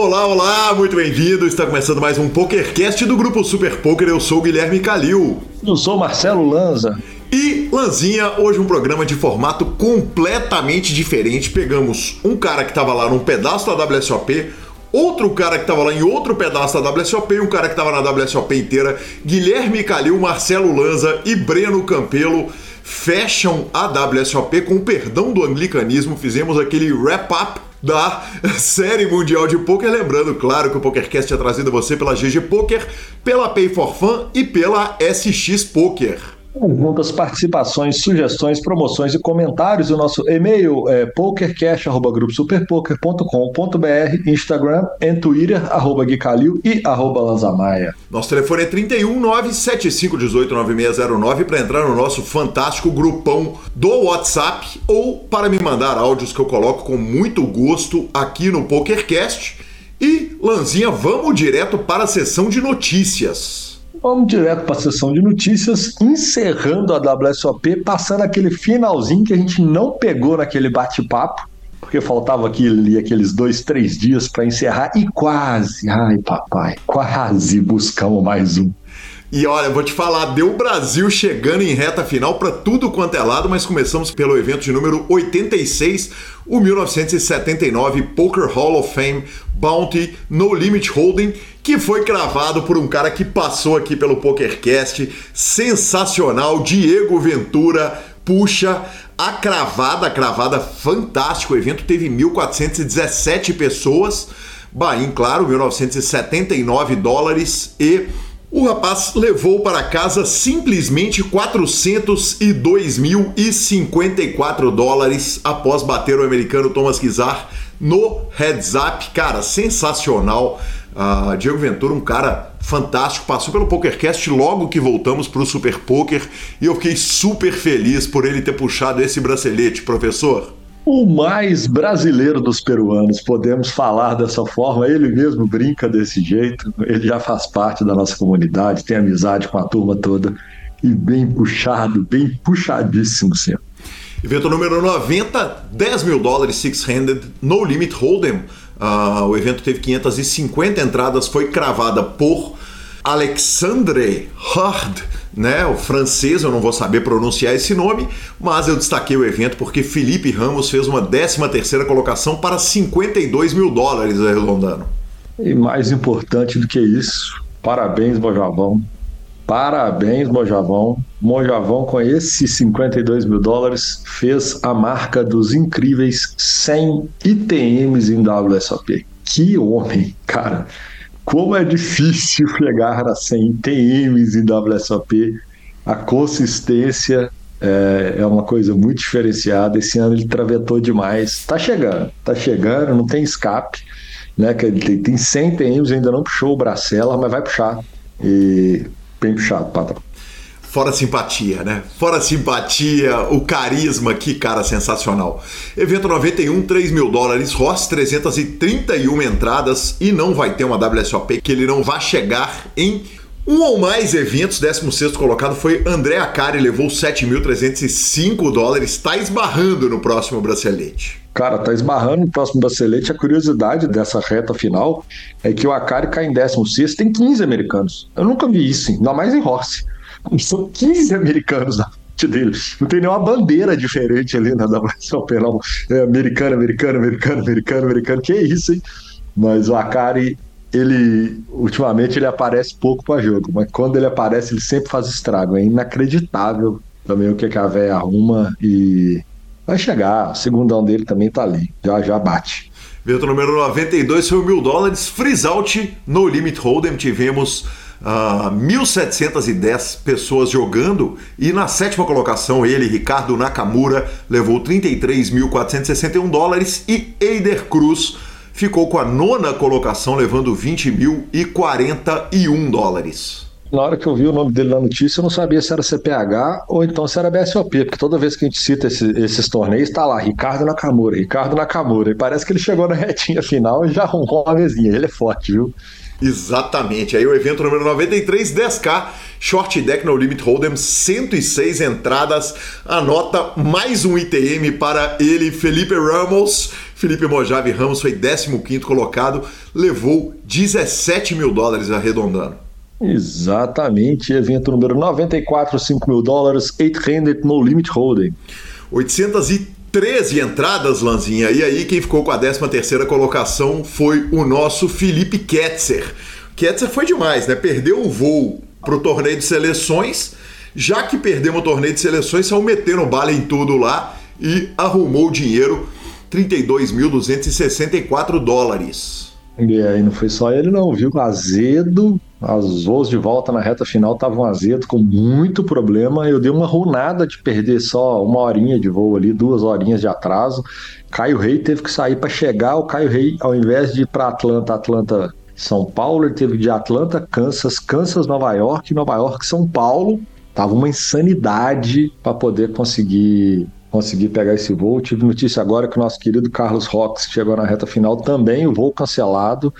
Olá, olá, muito bem-vindo. Está começando mais um PokerCast do grupo Super Poker. Eu sou o Guilherme Calil. Eu sou o Marcelo Lanza. E Lanzinha, hoje um programa de formato completamente diferente. Pegamos um cara que estava lá num pedaço da WSOP, outro cara que estava lá em outro pedaço da WSOP e um cara que estava na WSOP inteira. Guilherme Calil, Marcelo Lanza e Breno Campelo fecham a WSOP com o perdão do anglicanismo. Fizemos aquele wrap-up da série mundial de poker. Lembrando, claro, que o PokerCast é trazido a você pela GG Poker, pela Pay for Fun e pela SX Poker. Muitas participações, sugestões, promoções e comentários. O nosso e-mail é pokercash.gruposuperpoker.com.br, Instagram e Twitter, arroba Guicalil e arroba Lanzamaia. Nosso telefone é 31 975 9609 para entrar no nosso fantástico grupão do WhatsApp ou para me mandar áudios que eu coloco com muito gosto aqui no PokerCast. E, Lanzinha, vamos direto para a sessão de notícias. Vamos direto para a sessão de notícias, encerrando a WSOP, passando aquele finalzinho que a gente não pegou naquele bate-papo, porque faltava aqui, aqueles dois, três dias para encerrar e quase, ai papai, quase buscamos mais um. E olha, vou te falar, deu o Brasil chegando em reta final para tudo quanto é lado, mas começamos pelo evento de número 86, o 1979 Poker Hall of Fame Bounty No Limit Holding, que foi cravado por um cara que passou aqui pelo PokerCast, sensacional, Diego Ventura, puxa a cravada, a cravada fantástico, o evento teve 1.417 pessoas, Bahia, claro, 1979 dólares. E o rapaz levou para casa simplesmente 402.054 dólares após bater o americano Thomas Kizar no heads up. Cara, sensacional. Uh, Diego Ventura, um cara fantástico, passou pelo PokerCast logo que voltamos para o Super Poker e eu fiquei super feliz por ele ter puxado esse bracelete, professor o mais brasileiro dos peruanos, podemos falar dessa forma. Ele mesmo brinca desse jeito, ele já faz parte da nossa comunidade, tem amizade com a turma toda e bem puxado, bem puxadíssimo sempre. Evento número 90, 10 mil dólares, six-handed, no limit hold'em. Uh, o evento teve 550 entradas, foi cravada por Alexandre Hard né? O francês, eu não vou saber pronunciar esse nome, mas eu destaquei o evento porque Felipe Ramos fez uma 13 terceira colocação para 52 mil dólares arredondando. E mais importante do que isso, parabéns, Mojavão. Parabéns, Mojavão. Mojavão, com esses 52 mil dólares, fez a marca dos incríveis 100 ITMs em WSOP. Que homem, cara. Como é difícil chegar a 100 TMs em WSOP, a consistência é, é, uma coisa muito diferenciada. Esse ano ele travetou demais. Tá chegando, tá chegando, não tem escape. Né, que ele tem, tem 100 TMs, ainda não puxou o Bracela, mas vai puxar. E bem puxado, patrão. Fora simpatia, né? Fora simpatia, o carisma, que cara sensacional. Evento 91, 3 mil dólares, Ross 331 entradas e não vai ter uma WSOP que ele não vai chegar em um ou mais eventos, 16 colocado foi André Acari, levou 7.305 dólares, está esbarrando no próximo bracelete. Cara, tá esbarrando no próximo bracelete. A curiosidade dessa reta final é que o Akari cai em 16, tem 15 americanos. Eu nunca vi isso, ainda mais em Horse. São 15 americanos na frente dele. Não tem nenhuma bandeira diferente ali na WSOP, não. É americano, americano, americano, americano, americano. Que isso, hein? Mas o Akari, ele ultimamente ele aparece pouco para jogo, mas quando ele aparece, ele sempre faz estrago. É inacreditável também o que, a véia arruma e vai chegar. O segundão dele também tá ali. Já já bate. Vento número 92 foi o mil dólares. Freeze out no Limit Hold'em. Tivemos uh, ah, 1.710 pessoas jogando e na sétima colocação ele, Ricardo Nakamura, levou 33.461 dólares e Eider Cruz ficou com a nona colocação levando 20.041 dólares. Na hora que eu vi o nome dele na notícia, eu não sabia se era CPH ou então se era BSOP, porque toda vez que a gente cita esse, esses torneios, tá lá, Ricardo Nakamura, Ricardo Nakamura. E parece que ele chegou na retinha final e já arrumou uma mesinha. Ele é forte, viu? Exatamente. Aí o evento número 93, 10K, Short Deck No Limit Hold'em, 106 entradas. Anota mais um ITM para ele, Felipe Ramos. Felipe Mojave Ramos foi 15 colocado, levou 17 mil dólares arredondando. Exatamente, evento número 94, 5 mil dólares, 800 No Limit Hold'em. 813 entradas, Lanzinha. E aí, quem ficou com a 13 terceira colocação foi o nosso Felipe Ketzer. Ketzer foi demais, né? Perdeu o voo para o torneio de seleções. Já que perdemos o torneio de seleções, saiu metendo bala em tudo lá e arrumou o dinheiro, 32.264 dólares. E aí não foi só ele não, viu? Azedo, os voos de volta na reta final estavam azedo, com muito problema. Eu dei uma runada de perder só uma horinha de voo ali, duas horinhas de atraso. Caio Rei teve que sair para chegar. O Caio Rei, ao invés de ir para Atlanta, Atlanta, São Paulo, ele teve de Atlanta, Kansas, Kansas, Nova York, Nova York, São Paulo. Tava uma insanidade para poder conseguir conseguir pegar esse voo. Tive notícia agora que o nosso querido Carlos Rox chegou na reta final também, o voo cancelado.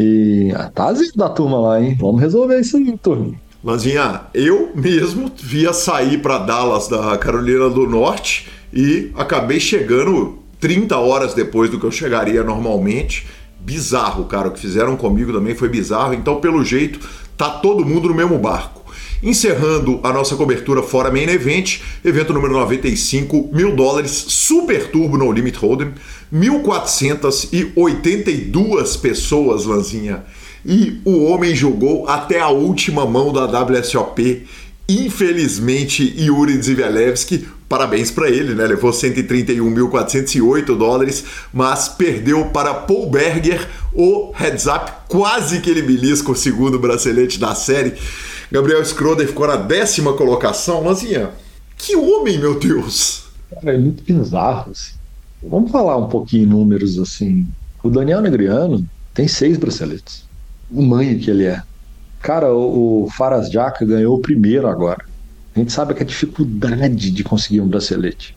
E ah, tá da turma lá, hein? Vamos resolver isso aí, turma. Lanzinha, eu mesmo via sair para Dallas da Carolina do Norte e acabei chegando 30 horas depois do que eu chegaria normalmente. Bizarro, cara. O que fizeram comigo também foi bizarro. Então, pelo jeito, tá todo mundo no mesmo barco. Encerrando a nossa cobertura fora Main Event, evento número 95, mil dólares, Super Turbo No Limit Hold'em, 1.482 pessoas, Lanzinha. E o homem jogou até a última mão da WSOP. Infelizmente, Yuri Zivelevski, parabéns para ele, né? Levou 131.408 dólares, mas perdeu para Paul Berger o heads up, quase que ele belisca o segundo bracelete da série. Gabriel Schroeder ficou na décima colocação. Lanzinha, que homem, meu Deus! Cara, é muito bizarro, assim. Vamos falar um pouquinho em números assim. O Daniel Negriano tem seis braceletes. O manho que ele é. Cara, o, o Faras Jaca ganhou o primeiro agora. A gente sabe que a dificuldade de conseguir um bracelete.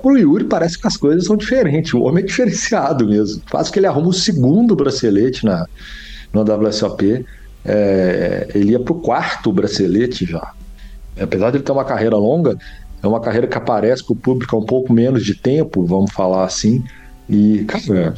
Pro Yuri parece que as coisas são diferentes. O homem é diferenciado mesmo. Faz que ele arruma o segundo bracelete na, no WSOP. É, ele ia pro quarto bracelete já. Apesar de ele ter uma carreira longa, é uma carreira que aparece para o público há um pouco menos de tempo, vamos falar assim. E, cara,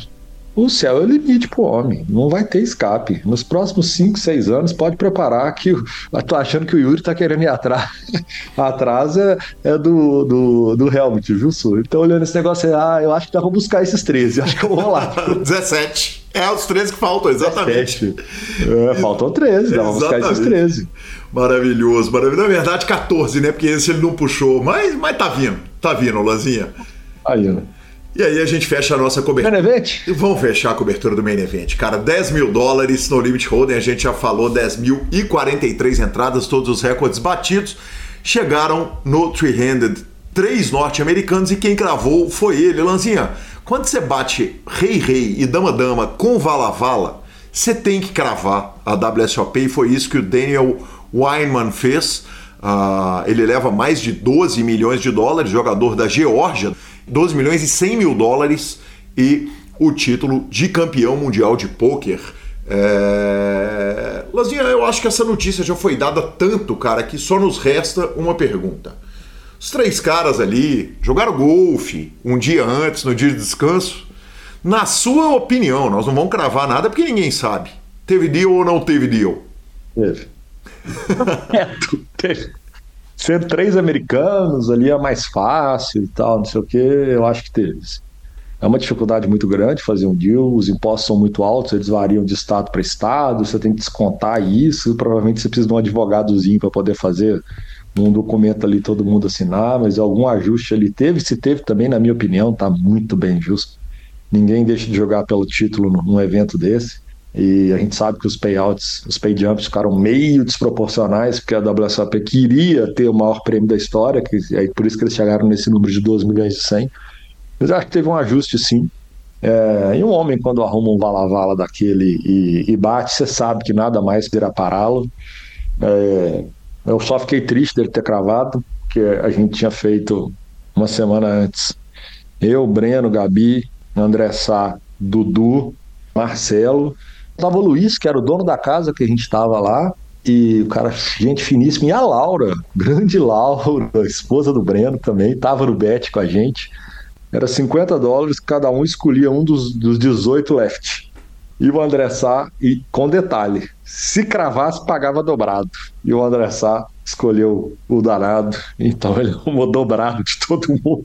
o céu é o limite pro homem. Não vai ter escape. Nos próximos 5, 6 anos, pode preparar que. Eu tô achando que o Yuri tá querendo ir atrás. atrás é, é, do, do, do Helmut, viu, Sul? Então, olhando esse negócio aí, ah, eu acho que dá pra buscar esses 13. Acho que eu vou lá. 17. É os 13 que faltam, exatamente. É, faltam 13, dá pra buscar esses 13. Maravilhoso, maravilhoso. Na verdade, 14, né? Porque esse ele não puxou, mas, mas tá vindo, tá vindo, Lanzinha. Aí, né? E aí a gente fecha a nossa cobertura. Main Event? E vamos fechar a cobertura do Main Event. Cara, 10 mil dólares no Limit Holding, a gente já falou, 10 mil e 43 entradas, todos os recordes batidos. Chegaram no Three-Handed três norte-americanos e quem cravou foi ele, Lanzinha. Quando você bate rei-rei e dama-dama com vala-vala, você tem que cravar a WSOP e foi isso que o Daniel Weinman fez. Uh, ele leva mais de 12 milhões de dólares, jogador da Geórgia, 12 milhões e 100 mil dólares e o título de campeão mundial de pôquer. É... Lazinha, eu acho que essa notícia já foi dada tanto, cara, que só nos resta uma pergunta. Os três caras ali jogaram golfe um dia antes, no dia de descanso. Na sua opinião, nós não vamos cravar nada porque ninguém sabe. Teve deal ou não teve deal? Teve. é, teve. Sendo três americanos ali é mais fácil e tal, não sei o que, eu acho que teve. É uma dificuldade muito grande fazer um deal, os impostos são muito altos, eles variam de estado para estado, você tem que descontar isso, provavelmente você precisa de um advogadozinho para poder fazer num documento ali todo mundo assinar, mas algum ajuste ali teve, se teve também, na minha opinião, tá muito bem justo. Ninguém deixa de jogar pelo título num evento desse. E a gente sabe que os payouts, os pay jumps ficaram meio desproporcionais, porque a WSOP queria ter o maior prêmio da história, que aí por isso que eles chegaram nesse número de 12 milhões e 100. Mas acho que teve um ajuste sim. É, e um homem, quando arruma um vala-vala daquele e, e, bate, você sabe que nada mais irá pará-lo. É, eu só fiquei triste dele ter cravado, porque a gente tinha feito uma semana antes. Eu, Breno, Gabi, André Sá, Dudu, Marcelo, Tava o Luiz, que era o dono da casa que a gente estava lá, e o cara, gente finíssima, e a Laura, grande Laura, esposa do Breno também, tava no bet com a gente. Era 50 dólares, cada um escolhia um dos, dos 18 left. E o André Sá, e com detalhe, se cravasse, pagava dobrado. E o André Sá escolheu o danado, então ele arrumou dobrado de todo mundo.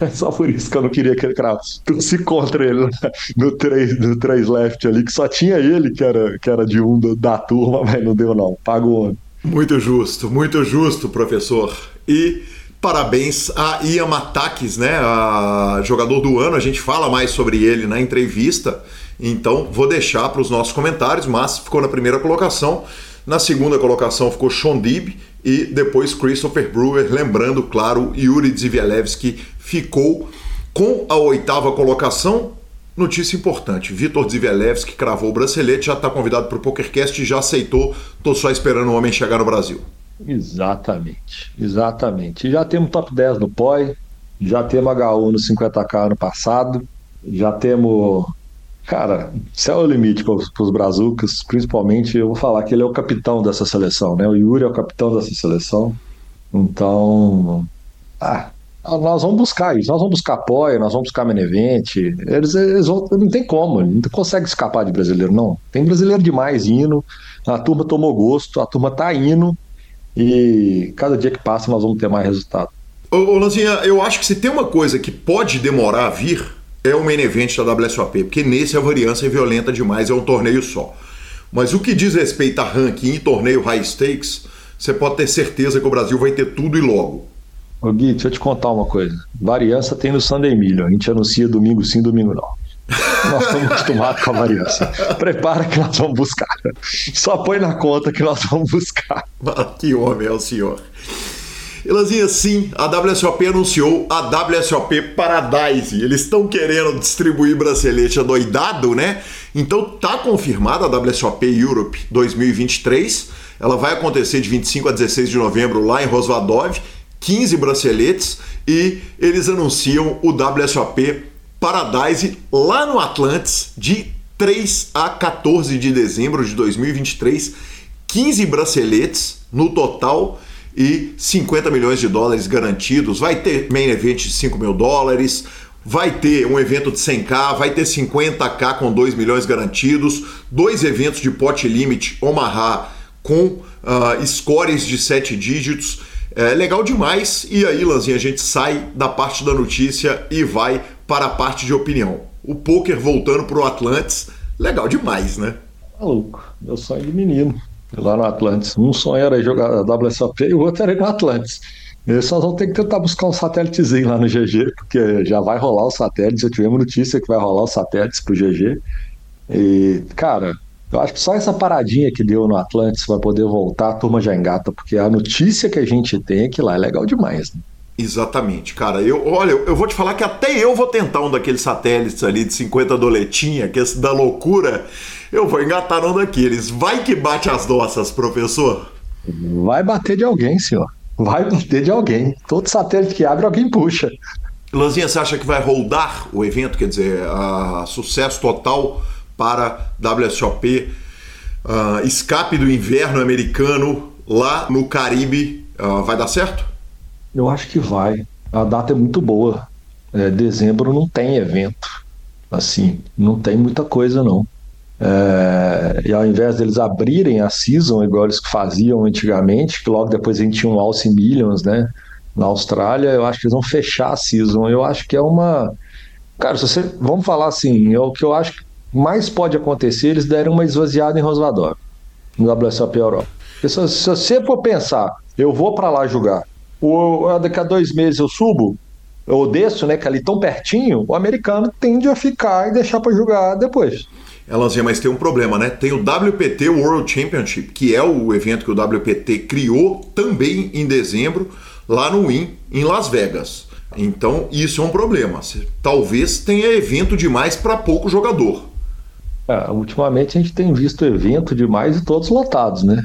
É só por isso que eu não queria que ele cravasse. Torci contra ele no 3, no 3 left ali, que só tinha ele que era, que era de um da turma, mas não deu não. Pagou. Muito justo, muito justo, professor. E parabéns a Ian Matakis, né? A jogador do ano. A gente fala mais sobre ele na entrevista. Então vou deixar para os nossos comentários, mas ficou na primeira colocação. Na segunda colocação ficou Shondib e depois Christopher Brewer, lembrando, claro, Yuri Zivielewski ficou com a oitava colocação. Notícia importante: Vitor Zivielewski cravou o bracelete, já está convidado para o PokerCast e já aceitou. Estou só esperando o homem chegar no Brasil. Exatamente, exatamente. Já temos top 10 no POI, já temos HU no 50k ano passado, já temos. Cara, céu é o limite para os brazucas, principalmente. Eu vou falar que ele é o capitão dessa seleção, né? O Yuri é o capitão dessa seleção. Então. Ah, nós vamos buscar isso, nós vamos buscar apoio, nós vamos buscar Menevente. Eles, eles vão, não tem como, não consegue escapar de brasileiro, não. Tem brasileiro demais indo, a turma tomou gosto, a turma tá indo e cada dia que passa nós vamos ter mais resultado. Ô, ô Lanzinha, eu acho que se tem uma coisa que pode demorar a vir, é o main event da WSOP, porque nesse a variância é violenta demais, é um torneio só. Mas o que diz respeito a ranking e torneio high stakes, você pode ter certeza que o Brasil vai ter tudo e logo. Ô Gui, deixa eu te contar uma coisa. Variância tem no Sunday Million. A gente anuncia domingo sim, domingo não. Nós estamos acostumados com a variância. Prepara que nós vamos buscar. Só põe na conta que nós vamos buscar. Ah, que homem é o senhor. Elanzinha, sim, a WSOP anunciou a WSOP Paradise. Eles estão querendo distribuir bracelete adoidado, né? Então tá confirmada a WSOP Europe 2023. Ela vai acontecer de 25 a 16 de novembro lá em Rosvadov 15 braceletes e eles anunciam o WSOP Paradise lá no Atlantis de 3 a 14 de dezembro de 2023. 15 braceletes no total e 50 milhões de dólares garantidos. Vai ter main event de 5 mil dólares, vai ter um evento de 100k, vai ter 50k com 2 milhões garantidos, dois eventos de pot limit Omaha com uh, scores de 7 dígitos é legal demais. E aí, Lanzinha, a gente sai da parte da notícia e vai para a parte de opinião. O poker voltando para o Atlantis, legal demais, né? Maluco, meu sonho de menino lá no Atlantis. Um sonho era jogar a WSOP e o outro era ir no Atlantis. Eles só vão ter que tentar buscar um satélitezinho lá no GG, porque já vai rolar os satélites. Eu tivemos notícia que vai rolar os satélites pro GG. E, cara, eu acho que só essa paradinha que deu no Atlantis vai poder voltar, a turma já engata, porque a notícia que a gente tem é que lá é legal demais. Né? Exatamente, cara. Eu, olha, eu vou te falar que até eu vou tentar um daqueles satélites ali de 50 doletinha, que é esse da loucura. Eu vou engatar um daqueles. Vai que bate as nossas, professor. Vai bater de alguém, senhor. Vai bater de alguém. Todo satélite que abre, alguém puxa. Lanzinha, você acha que vai rodar o evento? Quer dizer, a sucesso total para WSOP, uh, ah, escape do inverno americano lá no Caribe. Uh, vai dar certo? Eu acho que vai. A data é muito boa. É, dezembro não tem evento. Assim, não tem muita coisa não. É, e ao invés deles abrirem a season, igual eles faziam antigamente, que logo depois a gente tinha um Alce Millions, né? Na Austrália, eu acho que eles vão fechar a season. Eu acho que é uma. Cara, se você. Vamos falar assim, é o que eu acho que mais pode acontecer, eles deram uma esvaziada em Rosvador, no WSOP Europa. Se, se você for pensar, eu vou para lá jogar, ou daqui a dois meses eu subo, ou desço, né, que ali tão pertinho, o americano tende a ficar e deixar para jogar depois. Elanzinha, mas tem um problema, né? Tem o WPT World Championship, que é o evento que o WPT criou também em dezembro, lá no Win, em Las Vegas. Então, isso é um problema. Talvez tenha evento demais para pouco jogador. É, ultimamente a gente tem visto evento demais e todos lotados, né?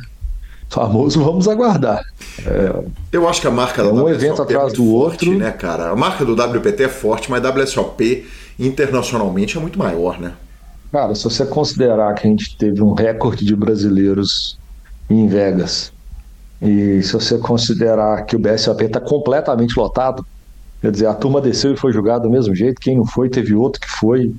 Famoso, vamos aguardar. É, Eu acho que a marca é da um WSOP evento é atrás é do forte, outro, né, cara? A marca do WPT é forte, mas a WSOP internacionalmente é muito maior, né? Cara, se você considerar que a gente teve um recorde de brasileiros em Vegas, e se você considerar que o BSOP está completamente lotado, quer dizer, a turma desceu e foi julgada do mesmo jeito, quem não foi, teve outro que foi.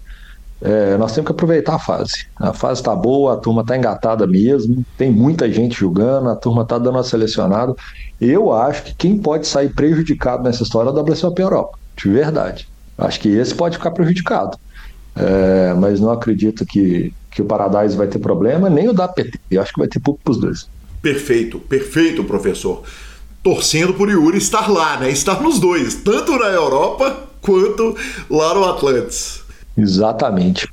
É, nós temos que aproveitar a fase. A fase está boa, a turma está engatada mesmo, tem muita gente julgando, a turma está dando a selecionada. Eu acho que quem pode sair prejudicado nessa história é o WSOP Europa, de verdade. Acho que esse pode ficar prejudicado. É, mas não acredito que, que o Paradise vai ter problema, nem o da PT. Eu acho que vai ter pouco para os dois. Perfeito, perfeito, professor. Torcendo por Yuri estar lá, né? Estar nos dois, tanto na Europa quanto lá no Atlantis. Exatamente.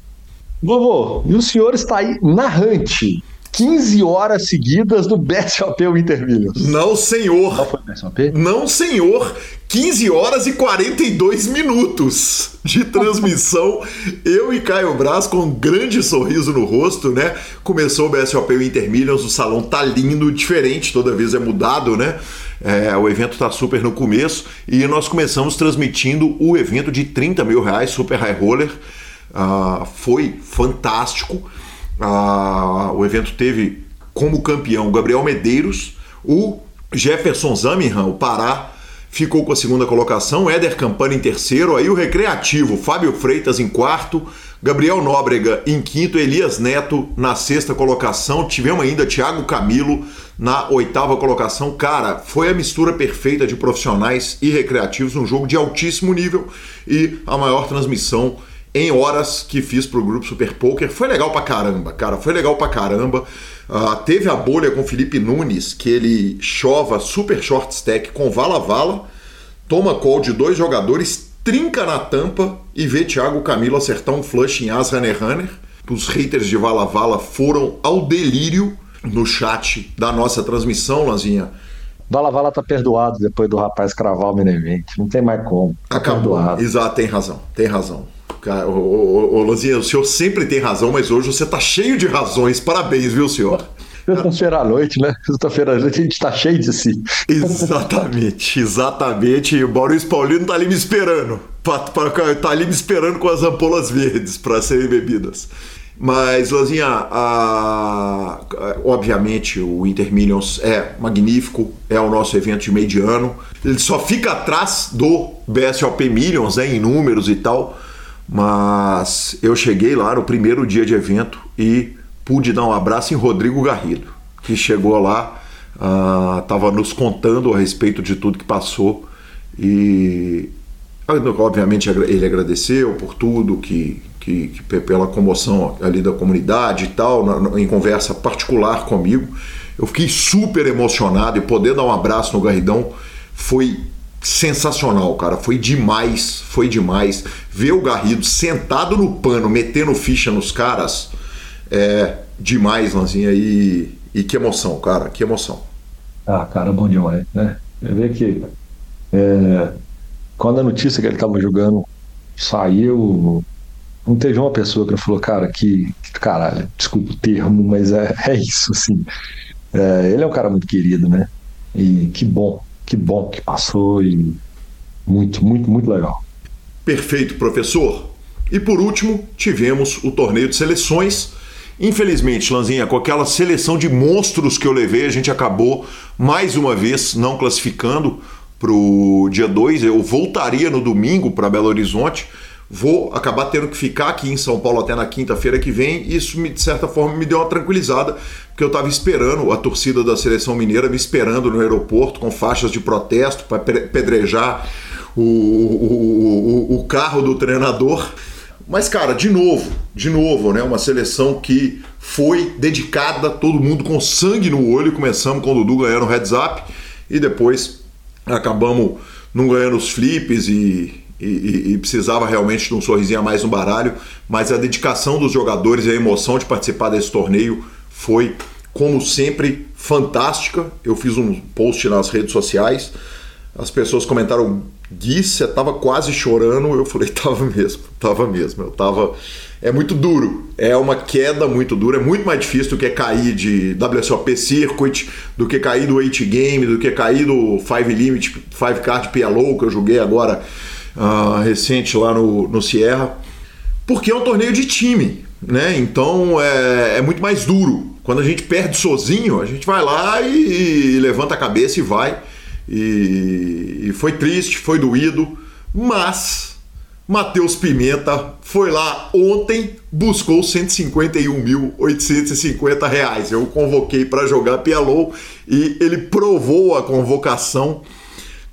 Vovô, e o senhor está aí narrante 15 horas seguidas do BSOP Winter Millions. Não, senhor. Qual foi BSOP? Não, senhor. 15 horas e 42 minutos de transmissão. eu e Caio Braz com um grande sorriso no rosto, né? Começou o BSOP Winter Millions, o salão tá lindo, diferente, toda vez é mudado, né? É, o evento tá super no começo e nós começamos transmitindo o evento de 30 mil reais, Super High Roller. Uh, foi fantástico. Uh, o evento teve como campeão Gabriel Medeiros, o Jefferson Zaminham, o Pará, ficou com a segunda colocação, Éder Campana em terceiro, aí o Recreativo, Fábio Freitas em quarto, Gabriel Nóbrega em quinto, Elias Neto na sexta colocação, tivemos ainda Thiago Camilo na oitava colocação. Cara, foi a mistura perfeita de profissionais e recreativos, um jogo de altíssimo nível e a maior transmissão em horas que fiz pro grupo Super Poker. Foi legal pra caramba, cara. Foi legal pra caramba. Uh, teve a bolha com Felipe Nunes, que ele chova super short stack com vala-vala, toma call de dois jogadores, trinca na tampa e vê Thiago Camilo acertar um flush em As Runner Runner. Os haters de vala-vala foram ao delírio no chat da nossa transmissão, Lanzinha. Vala Vala tá perdoado depois do rapaz cravar o main Não tem mais como. Tá Acabou. Perdoado. Exato, tem razão. Tem razão. Cara, ô, ô, ô, Lozinha, o senhor sempre tem razão, mas hoje você tá cheio de razões. Parabéns, viu, senhor? Sexta-feira à noite, né? Sexta-feira à noite a gente tá cheio de si. Exatamente, exatamente. E o Maurício Paulino tá ali me esperando. Pra, pra, tá ali me esperando com as ampolas verdes para serem bebidas. Mas, Lozinha, a, obviamente o Inter Millions é magnífico, é o nosso evento de meio de ano. Ele só fica atrás do BSOP Millions né, em números e tal mas eu cheguei lá no primeiro dia de evento e pude dar um abraço em Rodrigo Garrido, que chegou lá, estava uh, nos contando a respeito de tudo que passou e obviamente ele agradeceu por tudo que, que, que pela comoção ali da comunidade e tal, na, em conversa particular comigo. Eu fiquei super emocionado e poder dar um abraço no Garridão foi sensacional, cara. Foi demais, foi demais. Ver o Garrido sentado no pano, metendo ficha nos caras, é demais, Lanzinha. E, e que emoção, cara, que emoção. Ah, cara, bom demais, né? Eu que é, quando a notícia que ele estava jogando saiu, não teve uma pessoa que falou, cara, que, que caralho, desculpa o termo, mas é, é isso, assim. É, ele é um cara muito querido, né? E que bom que bom que passou e muito, muito, muito legal. Perfeito, professor. E por último, tivemos o torneio de seleções. Infelizmente, Lanzinha, com aquela seleção de monstros que eu levei, a gente acabou mais uma vez não classificando para o dia 2. Eu voltaria no domingo para Belo Horizonte. Vou acabar tendo que ficar aqui em São Paulo até na quinta-feira que vem. Isso, de certa forma, me deu uma tranquilizada, porque eu estava esperando a torcida da seleção mineira me esperando no aeroporto com faixas de protesto para pedrejar o, o, o, o carro do treinador. Mas, cara, de novo, de novo, né? Uma seleção que foi dedicada, todo mundo com sangue no olho. Começamos com o Dudu ganhando o heads up e depois acabamos não ganhando os flips e, e, e, precisava realmente de um sorrisinho a mais no baralho. Mas a dedicação dos jogadores e a emoção de participar desse torneio foi, como sempre, fantástica. Eu fiz um post nas redes sociais, as pessoas comentaram: Gui, você tava quase chorando. Eu falei: tava mesmo, tava mesmo. Eu tava. É muito duro, é uma queda muito dura, é muito mais difícil do que cair de WSOP Circuit, do que cair do 8 Game, do que cair do 5 Limit, 5 Card PLO, que eu joguei agora uh, recente lá no, no Sierra. Porque é um torneio de time né? Então é, é, muito mais duro. Quando a gente perde sozinho, a gente vai lá e, e levanta a cabeça e vai. E, e foi triste, foi doído, mas Matheus Pimenta foi lá ontem, buscou 151.850 reais. Eu o convoquei para jogar PLO e ele provou a convocação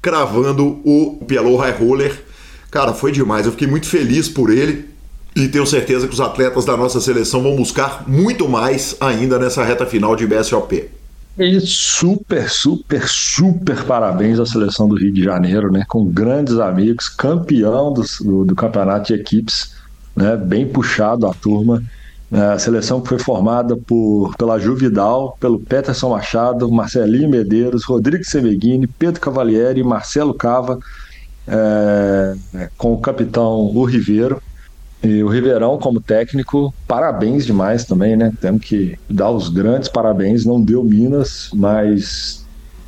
cravando o PLO High Roller. Cara, foi demais. Eu fiquei muito feliz por ele e tenho certeza que os atletas da nossa seleção vão buscar muito mais ainda nessa reta final de BSOP. E super, super, super parabéns à seleção do Rio de Janeiro, né? Com grandes amigos, campeão do, do, do campeonato de equipes, né? Bem puxado a turma. É, a seleção foi formada por, pela Juvidal, pelo Peterson Machado, Marcelinho Medeiros, Rodrigo Semeghini, Pedro Cavalieri, Marcelo Cava, é, com o capitão O Ribeiro. E o Riverão, como técnico, parabéns demais também, né? Temos que dar os grandes parabéns. Não deu Minas, mas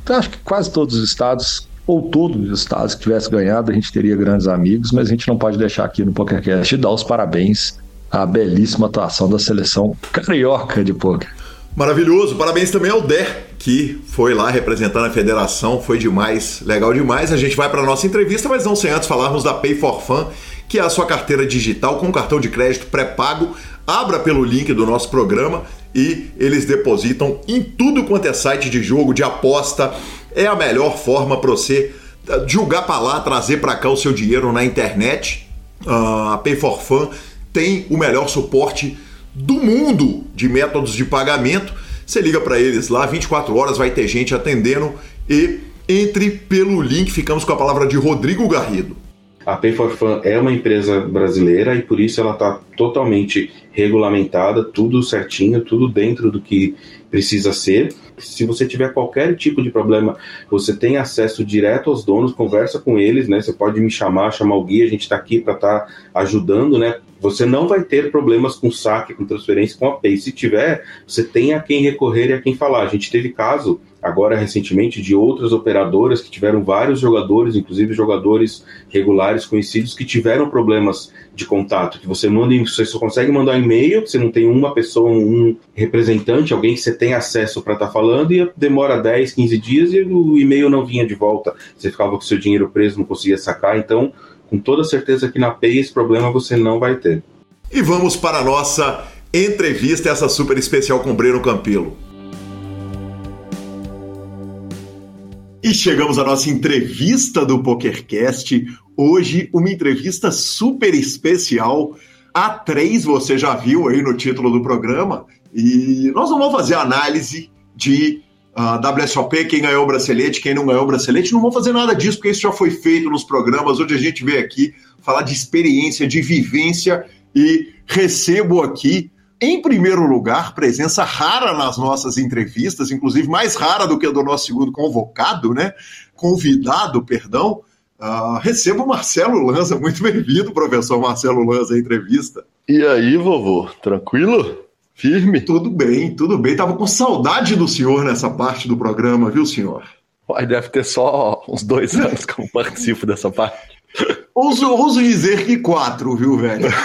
acho que quase todos os estados, ou todos os estados que tivesse ganhado, a gente teria grandes amigos, mas a gente não pode deixar aqui no PokerCast dar os parabéns à belíssima atuação da seleção carioca de poker. Maravilhoso, parabéns também ao Der, que foi lá representando a federação, foi demais, legal demais. A gente vai para a nossa entrevista, mas não sem antes falarmos da Pay for Fun que é a sua carteira digital com cartão de crédito pré-pago. Abra pelo link do nosso programa e eles depositam em tudo quanto é site de jogo, de aposta. É a melhor forma para você eh, julgar para lá, trazer para cá o seu dinheiro na internet. Uh, a Pay for Fun tem o melhor suporte do mundo de métodos de pagamento. Você liga para eles lá, 24 horas vai ter gente atendendo e entre pelo link. Ficamos com a palavra de Rodrigo Garrido. A Pay for Fun é uma empresa brasileira e por isso ela está totalmente regulamentada, tudo certinho, tudo dentro do que precisa ser. Se você tiver qualquer tipo de problema, você tem acesso direto aos donos, conversa com eles, né? Você pode me chamar, chamar o guia, a gente está aqui para estar tá ajudando, né? Você não vai ter problemas com saque, com transferência, com a Pay. Se tiver, você tem a quem recorrer e a quem falar. A gente teve caso agora recentemente de outras operadoras que tiveram vários jogadores, inclusive jogadores regulares conhecidos que tiveram problemas de contato, que você manda, você só consegue mandar e-mail, você não tem uma pessoa, um representante, alguém que você tem acesso para estar tá falando e demora 10, 15 dias e o e-mail não vinha de volta. Você ficava com seu dinheiro preso, não conseguia sacar, então com toda certeza que na Pay esse problema você não vai ter. E vamos para a nossa entrevista, essa super especial com Breno Campelo. E chegamos à nossa entrevista do PokerCast. Hoje, uma entrevista super especial. A três você já viu aí no título do programa. E nós não vamos fazer análise de ah, WSOP, quem ganhou o bracelete, quem não ganhou o bracelete. Não vamos fazer nada disso, porque isso já foi feito nos programas. Hoje a gente veio aqui falar de experiência, de vivência. E recebo aqui em primeiro lugar, presença rara nas nossas entrevistas, inclusive mais rara do que a do nosso segundo convocado, né? Convidado, perdão. Uh, recebo o Marcelo Lanza, muito bem-vindo, professor Marcelo Lanza, à entrevista. E aí, vovô, tranquilo? Firme? Tudo bem, tudo bem. Tava com saudade do senhor nessa parte do programa, viu, senhor? Pai, deve ter só uns dois anos que eu participo dessa parte. Ouso, ouso dizer que quatro, viu, velho?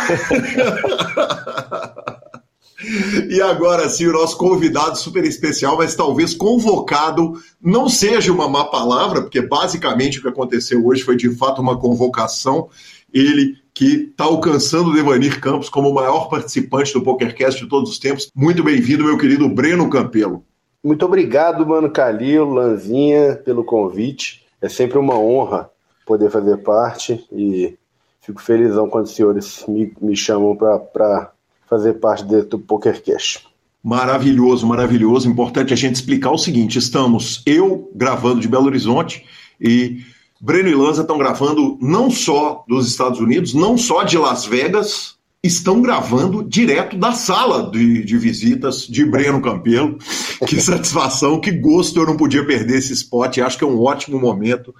E agora sim, o nosso convidado super especial, mas talvez convocado não seja uma má palavra, porque basicamente o que aconteceu hoje foi de fato uma convocação. Ele que está alcançando o Devanir Campos como o maior participante do PokerCast de todos os tempos. Muito bem-vindo, meu querido Breno Campelo. Muito obrigado, Mano Calil, Lanzinha, pelo convite. É sempre uma honra poder fazer parte e fico felizão quando os senhores me, me chamam para fazer parte do PokerCast. Maravilhoso, maravilhoso. Importante a gente explicar o seguinte: estamos eu gravando de Belo Horizonte e Breno e Lanza estão gravando não só dos Estados Unidos, não só de Las Vegas, estão gravando direto da sala de, de visitas de Breno Campelo. Que satisfação, que gosto, eu não podia perder esse spot. Acho que é um ótimo momento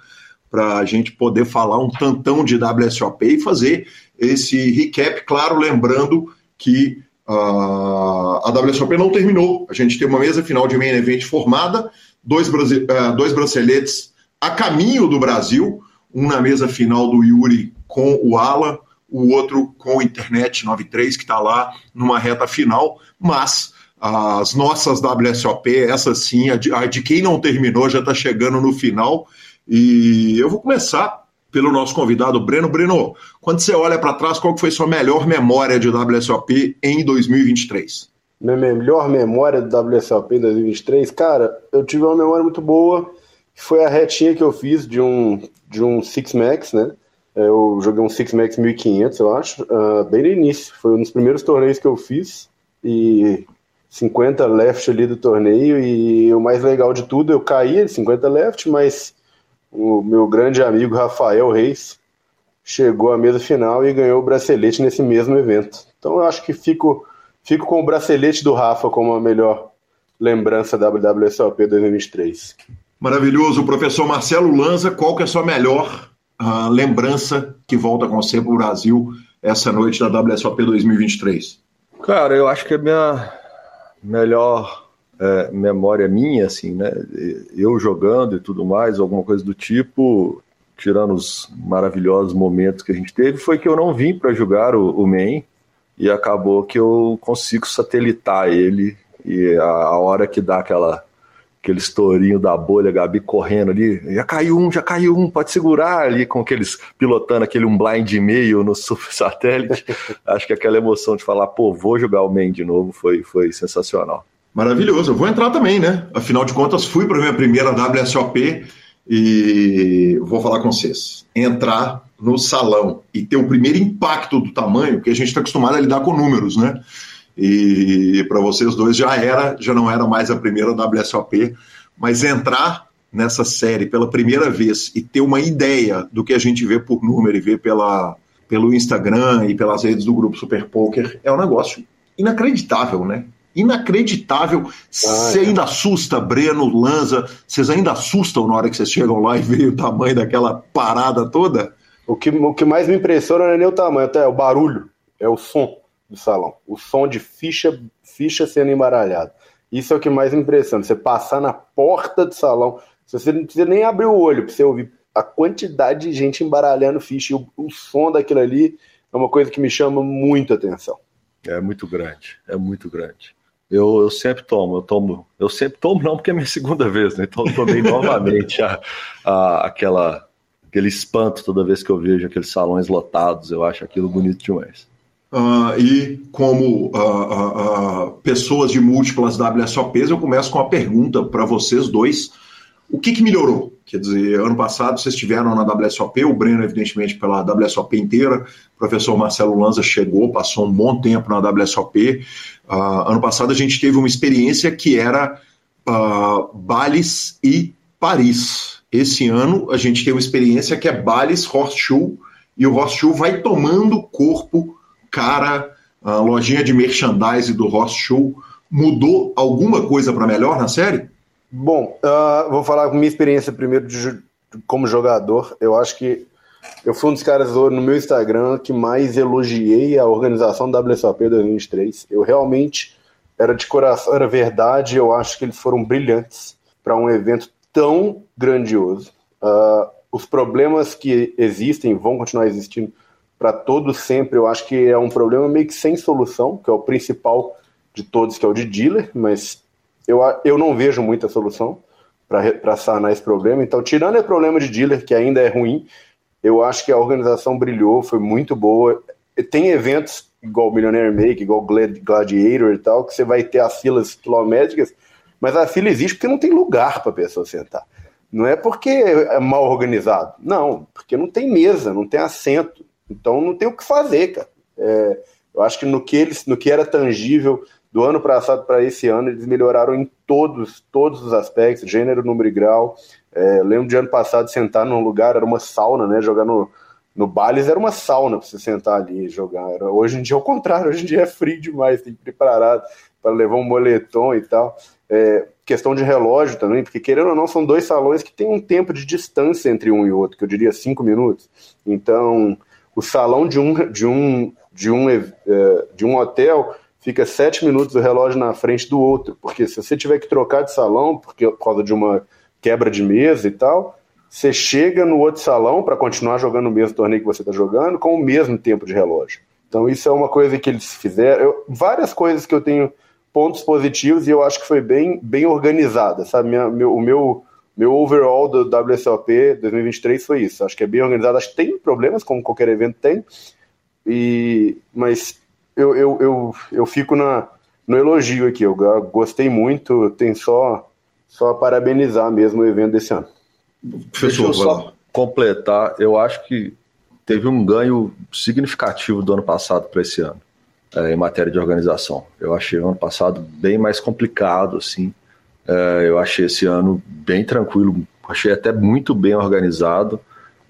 para a gente poder falar um tantão de WSOP e fazer esse recap, claro, lembrando que uh, a WSOP não terminou. A gente tem uma mesa final de main event formada, dois, uh, dois braceletes a caminho do Brasil, um na mesa final do Yuri com o Alan, o outro com o Internet 93, que está lá numa reta final, mas as nossas WSOP, essa sim, a de, a de quem não terminou já está chegando no final. E eu vou começar pelo nosso convidado Breno. Breno, quando você olha para trás, qual foi sua melhor memória de WSOP em 2023? Minha melhor memória do WSOP em 2023? Cara, eu tive uma memória muito boa, foi a retinha que eu fiz de um, de um Six Max, né? Eu joguei um Six Max 1500, eu acho, uh, bem no início. Foi um dos primeiros torneios que eu fiz. E 50 left ali do torneio. E o mais legal de tudo, eu caí de 50 left, mas o meu grande amigo Rafael Reis chegou à mesa final e ganhou o bracelete nesse mesmo evento. Então eu acho que fico, fico com o bracelete do Rafa como a melhor lembrança WWSOP 2023. Maravilhoso. Professor Marcelo Lanza, qual que é a sua melhor uh, lembrança que volta com você para o Brasil essa noite da WSOP 2023? Cara, eu acho que a minha melhor é, memória minha, assim, né? Eu jogando e tudo mais, alguma coisa do tipo, tirando os maravilhosos momentos que a gente teve, foi que eu não vim para jogar o, o main e acabou que eu consigo satelitar ele e a, a hora que dá aquela aquele estourinho da bolha, Gabi correndo ali, já caiu um, já caiu um, pode segurar ali com aqueles pilotando aquele um blind meio no super satélite. Acho que aquela emoção de falar, pô, vou jogar o main de novo foi, foi sensacional. Maravilhoso. Eu vou entrar também, né? Afinal de contas, fui para minha primeira WSOP e vou falar com vocês. Entrar no salão e ter o primeiro impacto do tamanho, porque a gente está acostumado a lidar com números, né? E para vocês dois já era, já não era mais a primeira WSOP, mas entrar nessa série pela primeira vez e ter uma ideia do que a gente vê por número e vê pela, pelo Instagram e pelas redes do grupo Super Poker é um negócio inacreditável, né? inacreditável. Você ainda assusta, Breno, Lanza, vocês ainda assustam na hora que vocês chegam lá e veem o tamanho daquela parada toda? O que, o que mais me impressiona não é nem o tamanho, até é o barulho, é o som do salão. O som de ficha, ficha sendo embaralhado. Isso é o que mais impressiona. Você passar na porta do salão, você não precisa nem abrir o olho para você ouvir a quantidade de gente embaralhando ficha. E o, o som daquilo ali é uma coisa que me chama muito atenção. É muito grande, é muito grande. Eu, eu sempre tomo, eu tomo, eu sempre tomo não porque é minha segunda vez, né? Então eu tomei novamente a, a, aquela, aquele espanto toda vez que eu vejo aqueles salões lotados, eu acho aquilo bonito demais. Uh, e como uh, uh, pessoas de múltiplas WSOPs, eu começo com a pergunta para vocês dois: o que, que melhorou? Quer dizer, ano passado vocês estiveram na WSOP, o Breno, evidentemente, pela WSOP inteira, o professor Marcelo Lanza chegou, passou um bom tempo na WSOP. Ano passado a gente teve uma experiência que era Bales e Paris. Esse ano a gente tem uma experiência que é Bales Horseshoe, e o Horseshoe vai tomando corpo, cara, a lojinha de merchandise do Horseshoe mudou alguma coisa para melhor na série? Bom, uh, vou falar com minha experiência primeiro de, como jogador. Eu acho que eu fui um dos caras no meu Instagram que mais elogiei a organização da WSOP 2023. Eu realmente era de coração, era verdade. Eu acho que eles foram brilhantes para um evento tão grandioso. Uh, os problemas que existem vão continuar existindo para todos sempre. Eu acho que é um problema meio que sem solução, que é o principal de todos, que é o de dealer, mas eu, eu não vejo muita solução para sanar esse problema. Então, tirando o problema de dealer, que ainda é ruim, eu acho que a organização brilhou, foi muito boa. Tem eventos igual Millionaire Make, igual Gladiator e tal, que você vai ter as filas quilométricas, mas a fila existe porque não tem lugar para a pessoa sentar. Não é porque é mal organizado, não, porque não tem mesa, não tem assento. Então não tem o que fazer, cara. É, eu acho que no que, eles, no que era tangível, do ano passado para esse ano, eles melhoraram em todos, todos os aspectos, gênero, número e grau. É, lembro de ano passado sentar num lugar, era uma sauna, né? Jogar no, no Bales era uma sauna para você sentar ali e jogar. Hoje em dia é o contrário, hoje em dia é frio demais, tem que ir preparado para levar um moletom e tal. É, questão de relógio também, porque querendo ou não, são dois salões que tem um tempo de distância entre um e outro, que eu diria cinco minutos. Então, o salão de um, de um, de um, é, de um hotel fica sete minutos o relógio na frente do outro, porque se você tiver que trocar de salão porque, por causa de uma quebra de mesa e tal, você chega no outro salão para continuar jogando o mesmo torneio que você está jogando com o mesmo tempo de relógio. Então isso é uma coisa que eles fizeram. Eu, várias coisas que eu tenho pontos positivos e eu acho que foi bem, bem organizada, sabe? Minha, meu, o meu, meu overall do WSOP 2023 foi isso. Acho que é bem organizado. Acho que tem problemas, como qualquer evento tem, e, mas eu, eu, eu, eu fico na, no elogio aqui. Eu gostei muito, tem só, só parabenizar mesmo o evento desse ano. Deixa eu só completar. Eu acho que teve um ganho significativo do ano passado para esse ano, é, em matéria de organização. Eu achei o ano passado bem mais complicado, assim. É, eu achei esse ano bem tranquilo, achei até muito bem organizado.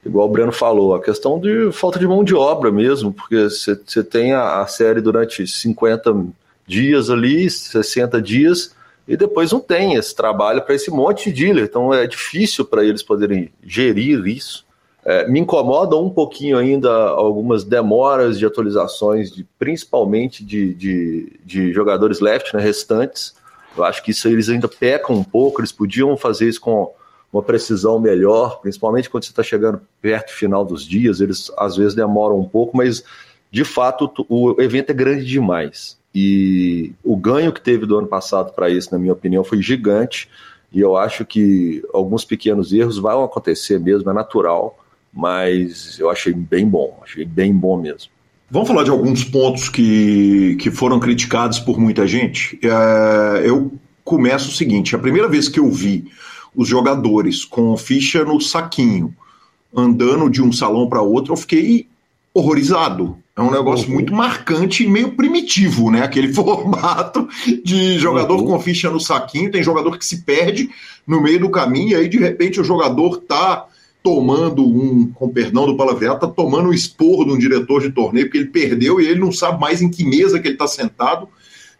Igual o Breno falou, a questão de falta de mão de obra mesmo, porque você tem a, a série durante 50 dias ali, 60 dias, e depois não tem esse trabalho para esse monte de dealer. Então é difícil para eles poderem gerir isso. É, me incomoda um pouquinho ainda algumas demoras de atualizações, de, principalmente de, de, de jogadores left né, restantes. Eu acho que isso eles ainda pecam um pouco, eles podiam fazer isso com uma precisão melhor, principalmente quando você está chegando perto do final dos dias, eles às vezes demoram um pouco, mas de fato o evento é grande demais. E o ganho que teve do ano passado para isso, na minha opinião, foi gigante. E eu acho que alguns pequenos erros vão acontecer mesmo, é natural, mas eu achei bem bom, achei bem bom mesmo. Vamos falar de alguns pontos que, que foram criticados por muita gente. É, eu começo o seguinte: a primeira vez que eu vi os jogadores com ficha no saquinho andando de um salão para outro, eu fiquei horrorizado. É um negócio uhum. muito marcante e meio primitivo, né? Aquele formato de jogador uhum. com ficha no saquinho. Tem jogador que se perde no meio do caminho e aí, de repente, o jogador tá tomando um, com perdão do palavreado, tá tomando um esporro de um diretor de torneio, porque ele perdeu e ele não sabe mais em que mesa que ele tá sentado.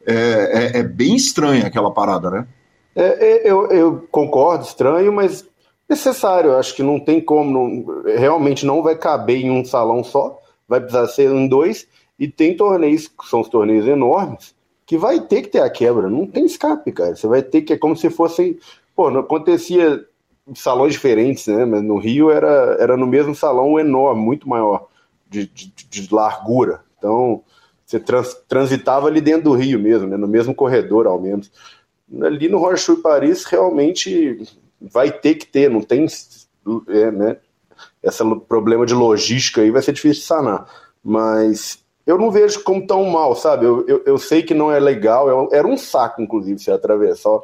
É, é, é bem estranha aquela parada, né? É, é, eu, eu, concordo, estranho, mas necessário. Acho que não tem como, não, realmente não vai caber em um salão só vai precisar ser em dois, e tem torneios, que são os torneios enormes, que vai ter que ter a quebra, não tem escape, cara. Você vai ter que, é como se fossem. Pô, não acontecia salões diferentes, né? Mas no Rio era, era no mesmo salão enorme, muito maior, de, de, de largura. Então, você trans, transitava ali dentro do Rio mesmo, né? no mesmo corredor, ao menos. Ali no Rocha Paris, realmente vai ter que ter, não tem. É, né? esse problema de logística aí vai ser difícil de sanar. Mas eu não vejo como tão mal, sabe? Eu, eu, eu sei que não é legal, é era um saco, inclusive, você atravessar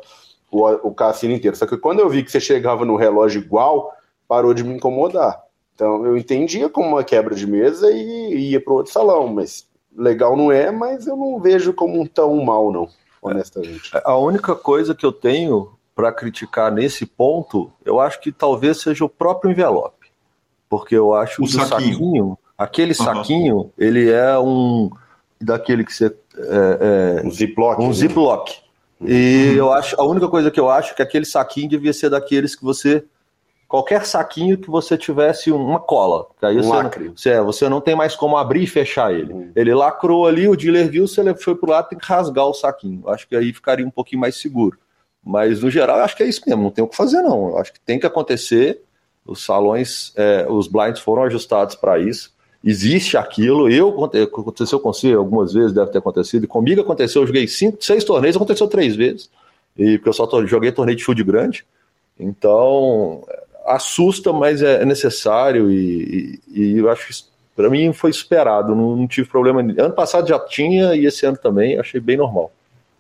o, o cassino inteiro. Só que quando eu vi que você chegava no relógio igual, parou de me incomodar. Então eu entendia como uma quebra de mesa e ia para outro salão, mas legal não é, mas eu não vejo como tão mal, não, honestamente. A única coisa que eu tenho para criticar nesse ponto, eu acho que talvez seja o próprio envelope porque eu acho o que saquinho. o saquinho, aquele uhum. saquinho, ele é um daquele que você é, é, um ziplock, um né? ziplock. E eu acho a única coisa que eu acho é que aquele saquinho devia ser daqueles que você qualquer saquinho que você tivesse uma cola, que aí um você, lacre. Não, você, é, você não tem mais como abrir e fechar ele. Uhum. Ele lacrou ali, o dealer viu, você foi pro lado, tem que rasgar o saquinho. Eu acho que aí ficaria um pouquinho mais seguro. Mas no geral, eu acho que é isso mesmo, não tem o que fazer não. Eu acho que tem que acontecer os salões, é, os blinds foram ajustados para isso. Existe aquilo. Eu aconteceu com você algumas vezes, deve ter acontecido. Comigo aconteceu, eu joguei cinco, seis torneios, aconteceu três vezes. E porque eu só joguei torneio de field grande. Então, assusta, mas é necessário e, e, e eu acho que para mim foi esperado, não, não, tive problema. Ano passado já tinha e esse ano também, achei bem normal.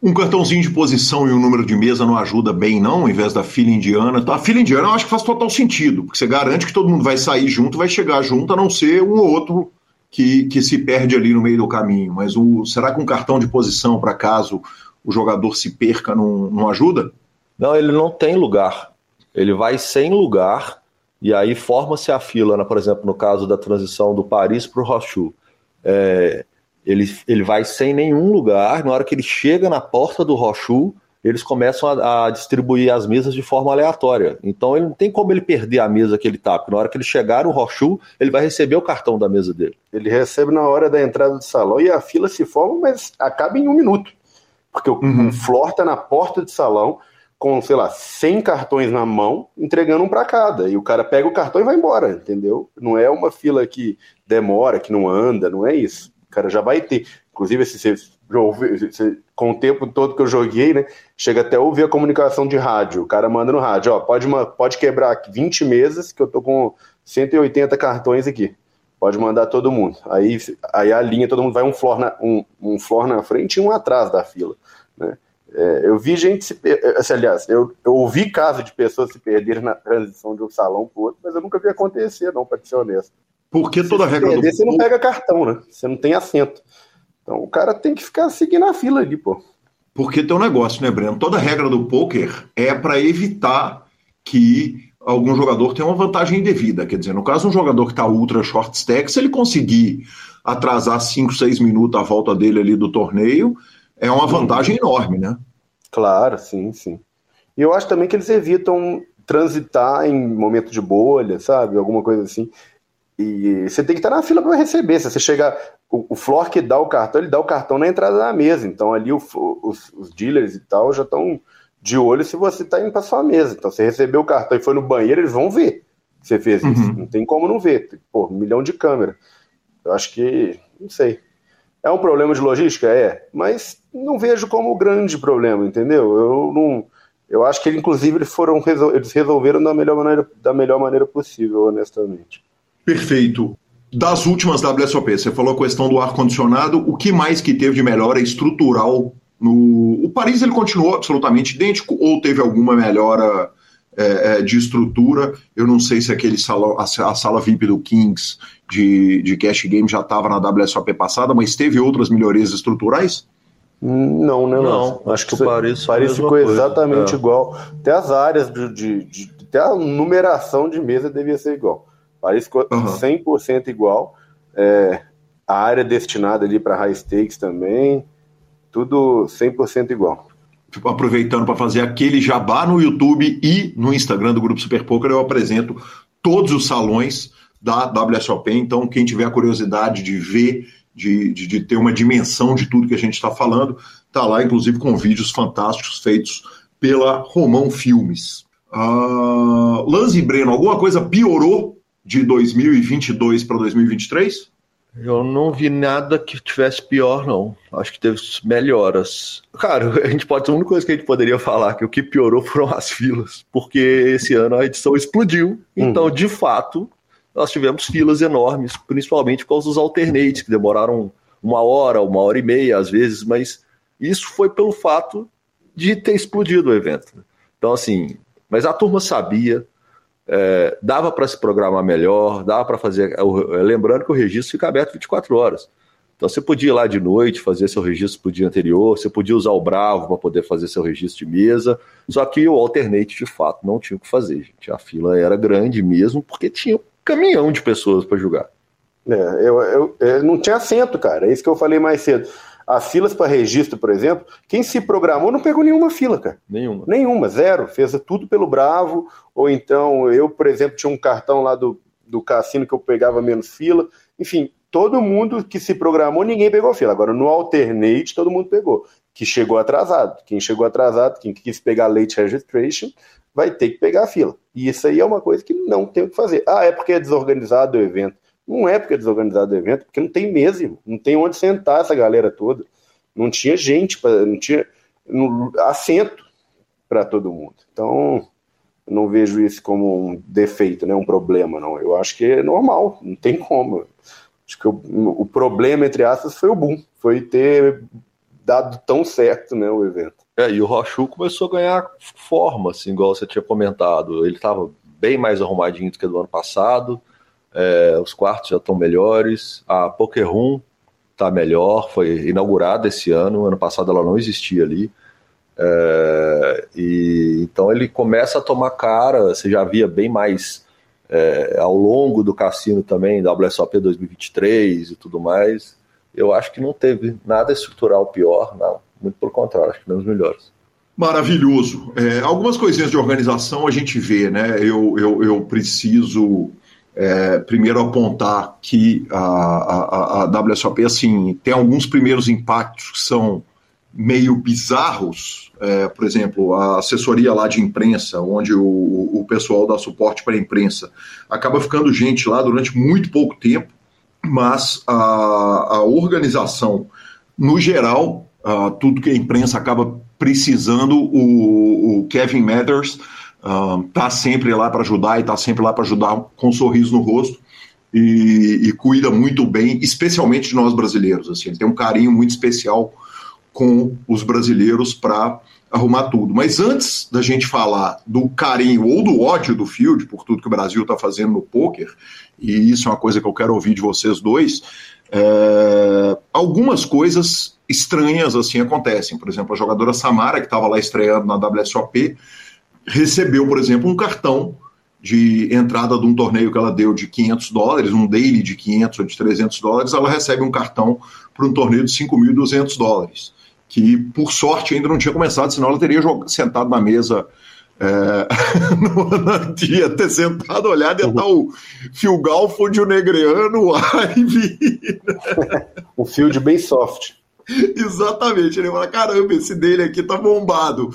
Um cartãozinho de posição e um número de mesa não ajuda bem, não, ao invés da fila indiana. A fila indiana eu acho que faz total sentido, porque você garante que todo mundo vai sair junto, vai chegar junto, a não ser um ou outro que, que se perde ali no meio do caminho. Mas o, será que um cartão de posição, para caso o jogador se perca, não, não ajuda? Não, ele não tem lugar. Ele vai sem lugar e aí forma-se a fila, né? por exemplo, no caso da transição do Paris para o Rochu. É, ele, ele vai sem nenhum lugar. Na hora que ele chega na porta do Rochu, eles começam a, a, distribuir as mesas de forma aleatória. Então ele não tem como ele perder a mesa que ele tá, porque na hora que ele chegar no Rochu, ele vai receber o cartão da mesa dele. Ele recebe na hora da entrada do salão e a fila se forma, mas acaba em um minuto. Porque o, uhum. o Flor tá na porta do salão, com, sei lá, 100 cartões na mão, entregando um para cada. E o cara pega o cartão e vai embora, entendeu? Não é uma fila que demora, que não anda, não é isso. Cara já vai ter. Inclusive, se você, com o tempo todo que eu joguei, né? Chega até ouvir a comunicação de rádio. O cara manda no rádio, ó, pode, pode quebrar 20 mesas, que eu tô com 180 cartões aqui. Pode mandar todo mundo. Aí, aí a linha, todo mundo vai um floor na, um, um floor na frente e um atrás da fila. Né? É, eu vi gente se per... Assim, aliás, eu, eu ouvi casos de pessoas se perderem na transição de um salão para outro, mas eu nunca vi acontecer, não, para ser honesto. Porque toda a regra perder, do. Você não pega cartão, né? Você não tem assento. Então o cara tem que ficar seguindo a fila ali, pô. Porque tem um negócio, né, Breno? Toda regra do poker é para evitar que algum jogador tenha uma vantagem indevida. Quer dizer, no caso, um jogador que está ultra short stack, se ele conseguir atrasar 5, 6 minutos a volta dele ali do torneio, é uma vantagem enorme, né? Claro, sim, sim. E eu acho também que eles evitam transitar em momento de bolha, sabe? Alguma coisa assim. E você tem que estar na fila para receber. Se você chegar. O, o floor que dá o cartão, ele dá o cartão na entrada da mesa. Então ali o, os, os dealers e tal já estão de olho se você está indo para sua mesa. Então, você recebeu o cartão e foi no banheiro, eles vão ver que você fez isso. Uhum. Não tem como não ver. Pô, um milhão de câmera. Eu acho que. Não sei. É um problema de logística? É, mas não vejo como grande problema, entendeu? Eu não. Eu acho que inclusive eles foram eles resolveram da melhor maneira, da melhor maneira possível, honestamente. Perfeito. Das últimas WSOP, você falou a questão do ar condicionado. O que mais que teve de melhora estrutural no o Paris? Ele continuou absolutamente idêntico ou teve alguma melhora é, é, de estrutura. Eu não sei se aquele sala, a, sala VIP do Kings de, de Cash Game já estava na WSOP passada, mas teve outras melhorias estruturais? Não, né? Não, não. acho que o Paris, Paris ficou coisa. exatamente é. igual. Até as áreas de, de, de, Até a numeração de mesa devia ser igual. Paris ficou uhum. 100% igual. É, a área destinada ali para high stakes também. Tudo 100% igual. Tipo, aproveitando para fazer aquele jabá no YouTube e no Instagram do Grupo Super Poker, eu apresento todos os salões da WSOP. Então, quem tiver a curiosidade de ver, de, de, de ter uma dimensão de tudo que a gente está falando, tá lá, inclusive com vídeos fantásticos feitos pela Romão Filmes. Uh, e Breno, alguma coisa piorou de 2022 para 2023? Eu não vi nada que tivesse pior, não. Acho que teve melhoras. Cara, a gente pode. A única coisa que a gente poderia falar que o que piorou foram as filas, porque esse ano a edição explodiu. Então, uhum. de fato, nós tivemos filas enormes, principalmente por causa dos alternates, que demoraram uma hora, uma hora e meia às vezes, mas isso foi pelo fato de ter explodido o evento. Então, assim, mas a turma sabia, é, dava para se programar melhor, dava para fazer. É, lembrando que o registro fica aberto 24 horas. Então você podia ir lá de noite, fazer seu registro para o dia anterior, você podia usar o Bravo para poder fazer seu registro de mesa. Só que o alternate, de fato, não tinha o que fazer, gente. A fila era grande mesmo, porque tinha um caminhão de pessoas para jogar. É, eu, eu, eu, não tinha assento, cara. É isso que eu falei mais cedo. As filas para registro, por exemplo, quem se programou não pegou nenhuma fila, cara. Nenhuma. Nenhuma, zero. Fez tudo pelo Bravo. Ou então, eu, por exemplo, tinha um cartão lá do, do cassino que eu pegava menos fila. Enfim, todo mundo que se programou, ninguém pegou fila. Agora, no alternate, todo mundo pegou. Que chegou atrasado. Quem chegou atrasado, quem quis pegar late registration, vai ter que pegar a fila. E isso aí é uma coisa que não tem o que fazer. Ah, é porque é desorganizado o evento. Não é porque é desorganizado o evento, porque não tem mesa, não tem onde sentar essa galera toda. Não tinha gente, pra, não tinha assento para todo mundo. Então, não vejo isso como um defeito, né, um problema, não. Eu acho que é normal, não tem como. Acho que o, o problema, entre aspas, foi o boom, foi ter dado tão certo né, o evento. É, e o Rochu começou a ganhar forma, assim, igual você tinha comentado. Ele estava bem mais arrumadinho do que do ano passado. É, os quartos já estão melhores. A Poker Room está melhor, foi inaugurada esse ano. Ano passado ela não existia ali. É, e então ele começa a tomar cara. Você já via bem mais é, ao longo do cassino também, WSOP 2023 e tudo mais. Eu acho que não teve nada estrutural pior, não. Muito pelo contrário, acho que menos melhores. Maravilhoso. É, algumas coisinhas de organização a gente vê, né? Eu, eu, eu preciso é, primeiro apontar que a, a, a WSOP assim, tem alguns primeiros impactos que são meio bizarros, é, por exemplo, a assessoria lá de imprensa, onde o, o pessoal dá suporte para a imprensa, acaba ficando gente lá durante muito pouco tempo, mas a, a organização, no geral, a, tudo que a imprensa acaba precisando, o, o Kevin Mathers está sempre lá para ajudar e está sempre lá para ajudar com um sorriso no rosto. E, e, cuida muito bem, especialmente de nós brasileiros. Assim, ele tem um carinho muito especial com os brasileiros para arrumar tudo. Mas antes da gente falar do carinho ou do ódio do Field por tudo que o Brasil está fazendo no poker, e isso é uma coisa que eu quero ouvir de vocês dois, é, algumas coisas estranhas assim acontecem. Por exemplo, a jogadora Samara, que estava lá estreando na WSOP, recebeu, por exemplo, um cartão de entrada de um torneio que ela deu de 500 dólares, um daily de 500 ou de 300 dólares, ela recebe um cartão para um torneio de 5.200 dólares que por sorte ainda não tinha começado, senão ela teria jogado, sentado na mesa. É, no, dia ter sentado, olhado e estar o Phil Galfond, o Negreano, o Ivy. um field bem soft. Exatamente, ele fala: caramba, esse dele aqui tá bombado.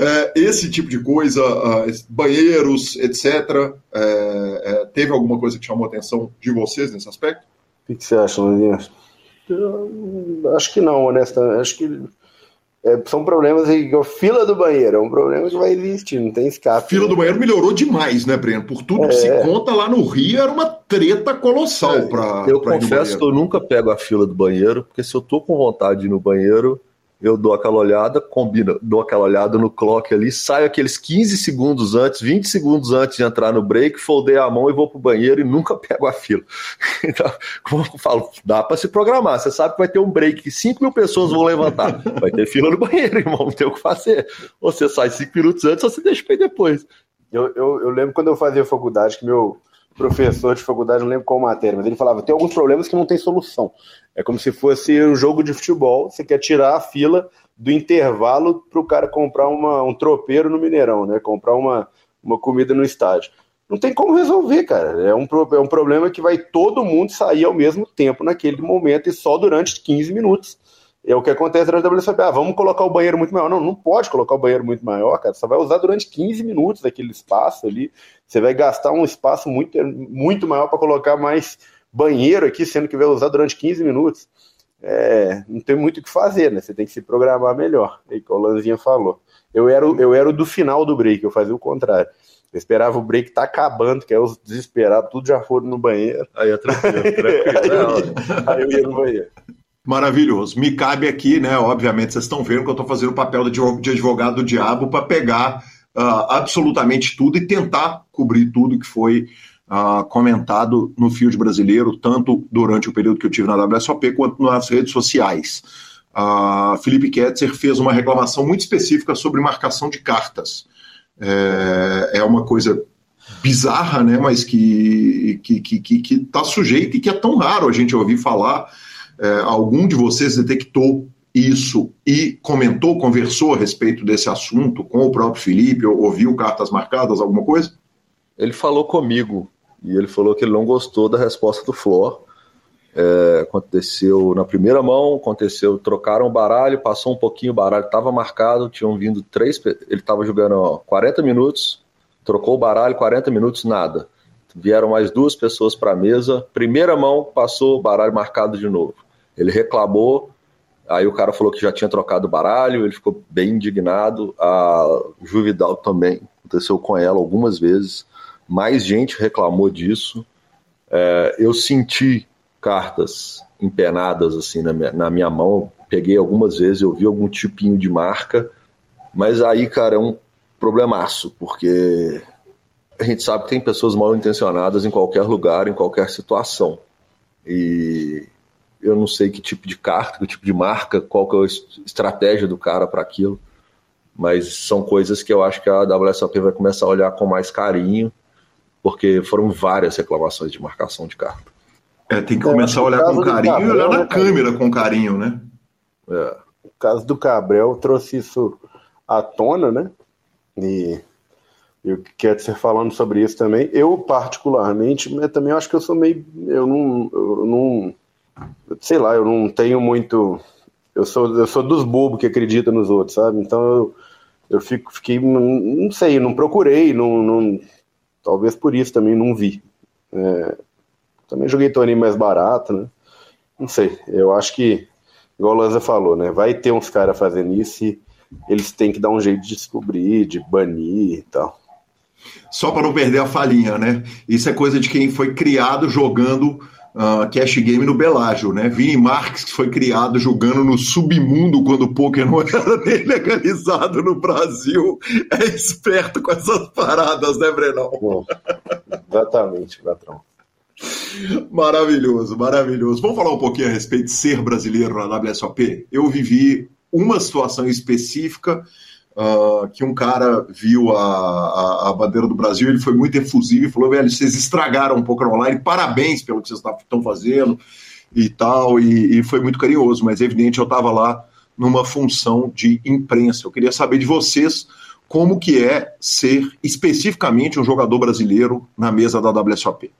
É, esse tipo de coisa, uh, banheiros, etc. É, é, teve alguma coisa que chamou a atenção de vocês nesse aspecto? O que, você acha, Luizinho? Acho que não, honestamente. Acho que é, são problemas aí, fila do banheiro, é um problema que vai existir, não tem escape. Fila né? do banheiro melhorou demais, né, Breno? Por tudo é. que se conta lá no Rio, era uma treta colossal é, para. Eu pra confesso que eu nunca pego a fila do banheiro, porque se eu tô com vontade de ir no banheiro, eu dou aquela olhada, combina, dou aquela olhada no clock ali, saio aqueles 15 segundos antes, 20 segundos antes de entrar no break, foldei a mão e vou pro banheiro e nunca pego a fila. Então, como eu falo, dá para se programar. Você sabe que vai ter um break que 5 mil pessoas vão levantar. Vai ter fila no banheiro, irmão, não tem o que fazer. Ou você sai 5 minutos antes ou você deixa para ir depois. Eu, eu, eu lembro quando eu fazia faculdade que meu professor de faculdade, não lembro qual matéria, mas ele falava: tem alguns problemas que não tem solução. É como se fosse um jogo de futebol, você quer tirar a fila do intervalo para o cara comprar uma, um tropeiro no Mineirão, né? Comprar uma, uma comida no estádio. Não tem como resolver, cara. É um, é um problema que vai todo mundo sair ao mesmo tempo naquele momento e só durante 15 minutos. É o que acontece na WSOP. Ah, vamos colocar o banheiro muito maior. Não, não pode colocar o banheiro muito maior, cara. Você vai usar durante 15 minutos aquele espaço ali. Você vai gastar um espaço muito, muito maior para colocar mais banheiro aqui, sendo que vai usar durante 15 minutos. É, não tem muito o que fazer, né? Você tem que se programar melhor. E que o Lanzinha falou. Eu era, eu era o do final do break, eu fazia o contrário. Eu esperava o break tá acabando, que é os desesperados, tudo já foram no banheiro. Aí é tranquilo, tranquilo. aí, eu ia, aí eu ia no banheiro. Maravilhoso. Me cabe aqui, né? Obviamente, vocês estão vendo que eu estou fazendo o papel de advogado do diabo para pegar uh, absolutamente tudo e tentar cobrir tudo que foi uh, comentado no field brasileiro, tanto durante o período que eu tive na WSOP quanto nas redes sociais. Uh, Felipe Ketzer fez uma reclamação muito específica sobre marcação de cartas. É, é uma coisa bizarra, né? Mas que que está que, que, tá sujeita e que é tão raro a gente ouvir falar é, algum de vocês detectou isso e comentou, conversou a respeito desse assunto com o próprio Felipe, ou ouviu cartas marcadas, alguma coisa? Ele falou comigo e ele falou que ele não gostou da resposta do Flor. É, aconteceu na primeira mão, aconteceu, trocaram o baralho, passou um pouquinho, o baralho estava marcado, tinham vindo três, ele estava jogando ó, 40 minutos, trocou o baralho, 40 minutos, nada. Vieram mais duas pessoas para a mesa, primeira mão, passou o baralho marcado de novo. Ele reclamou, aí o cara falou que já tinha trocado o baralho, ele ficou bem indignado. A Juvidal também, aconteceu com ela algumas vezes. Mais gente reclamou disso. É, eu senti cartas empenadas assim na minha, na minha mão, peguei algumas vezes, eu vi algum tipinho de marca, mas aí, cara, é um problemaço, porque a gente sabe que tem pessoas mal intencionadas em qualquer lugar, em qualquer situação. E eu não sei que tipo de carta, que tipo de marca, qual que é a estratégia do cara para aquilo, mas são coisas que eu acho que a WSOP vai começar a olhar com mais carinho, porque foram várias reclamações de marcação de carta. É, tem que começar a olhar com carinho e olhar na né, câmera com carinho, né? É. O caso do Cabrel trouxe isso à tona, né? E eu quero ser falando sobre isso também. Eu, particularmente, também acho que eu sou meio. Eu não, eu não sei lá, eu não tenho muito. eu sou, eu sou dos bobos que acreditam nos outros, sabe? Então eu, eu fico, fiquei, não, não sei, não procurei, não, não, talvez por isso também não vi. É, também joguei torneio mais barato, né? Não sei, eu acho que, igual o Lanza falou, né? Vai ter uns caras fazendo isso e eles têm que dar um jeito de descobrir, de banir e tal. Só para não perder a falinha, né? Isso é coisa de quem foi criado jogando uh, cash game no Belágio, né? Vini Marques, que foi criado jogando no submundo quando o poker não era nem legalizado no Brasil, é esperto com essas paradas, né, Brenão? Bom, exatamente, patrão. Maravilhoso, maravilhoso. Vamos falar um pouquinho a respeito de ser brasileiro na WSOP? Eu vivi uma situação específica uh, que um cara viu a, a, a, bandeira do Brasil, ele foi muito efusivo e falou: velho, vocês estragaram um pouco online, parabéns pelo que vocês estão fazendo e tal, e, e, foi muito carinhoso, mas evidente eu estava lá numa função de imprensa. Eu queria saber de vocês como que é ser especificamente um jogador brasileiro na mesa da WSOP.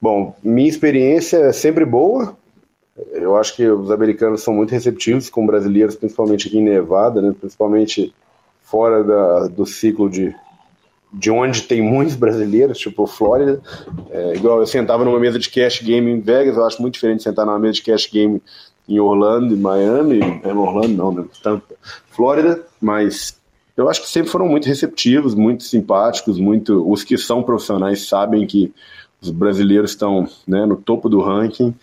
Bom, minha experiência é sempre boa. Eu acho que os americanos são muito receptivos com brasileiros, principalmente aqui em Nevada, né? principalmente fora da, do ciclo de, de onde tem muitos brasileiros, tipo Flórida. É, igual eu sentava numa mesa de cash game em Vegas, eu acho muito diferente sentar numa mesa de cash game em Orlando, em Miami, é Orlando não, né? Tampa, Flórida, mas eu acho que sempre foram muito receptivos, muito simpáticos, muito os que são profissionais sabem que os brasileiros estão né, no topo do ranking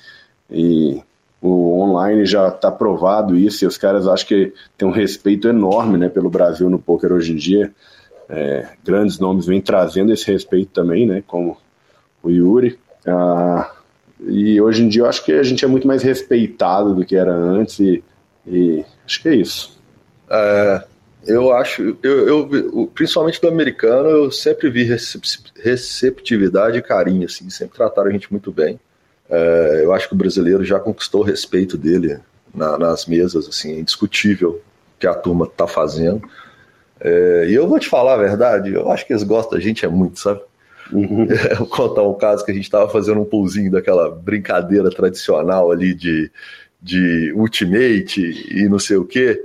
e o online já está provado isso e os caras acham que tem um respeito enorme né, pelo Brasil no poker hoje em dia. É, grandes nomes vêm trazendo esse respeito também, né, como o Yuri. Ah, e hoje em dia eu acho que a gente é muito mais respeitado do que era antes e, e acho que é isso. É, eu acho, eu, eu, principalmente do americano, eu sempre vi receptividade e carinho, assim, sempre trataram a gente muito bem. É, eu acho que o brasileiro já conquistou o respeito dele na, nas mesas, assim, é indiscutível que a turma está fazendo. É, e eu vou te falar a verdade, eu acho que eles gostam da gente é muito, sabe? Uhum. É, vou contar um caso que a gente estava fazendo um pulzinho daquela brincadeira tradicional ali de, de ultimate e não sei o quê,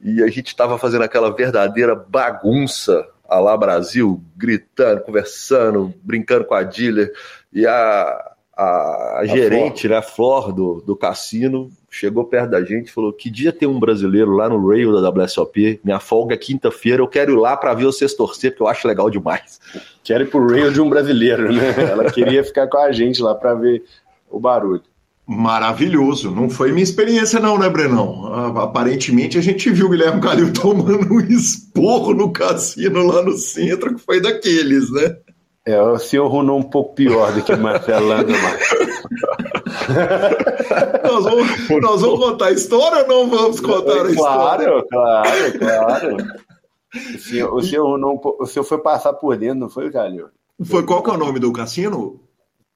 e a gente estava fazendo aquela verdadeira bagunça a lá Brasil, gritando, conversando, brincando com a dealer, e a, a, a gerente, né, a Flor do, do cassino, chegou perto da gente e falou: Que dia tem um brasileiro lá no rail da WSOP? Minha folga é quinta-feira, eu quero ir lá para ver vocês torcer, porque eu acho legal demais. Quero ir pro rail de um brasileiro, né? Ela queria ficar com a gente lá para ver o barulho. Maravilhoso. Não foi minha experiência, não, né, Brenão? Aparentemente a gente viu o Guilherme Calil tomando um esporro no cassino lá no centro, que foi daqueles, né? É, o senhor runou um pouco pior do que Marcelo Landemann. nós, vamos, nós vamos contar a história ou não vamos contar a história? Claro, claro, claro. O senhor, o, senhor o senhor foi passar por dentro, não foi, Calil? Foi qual que é o nome do cassino?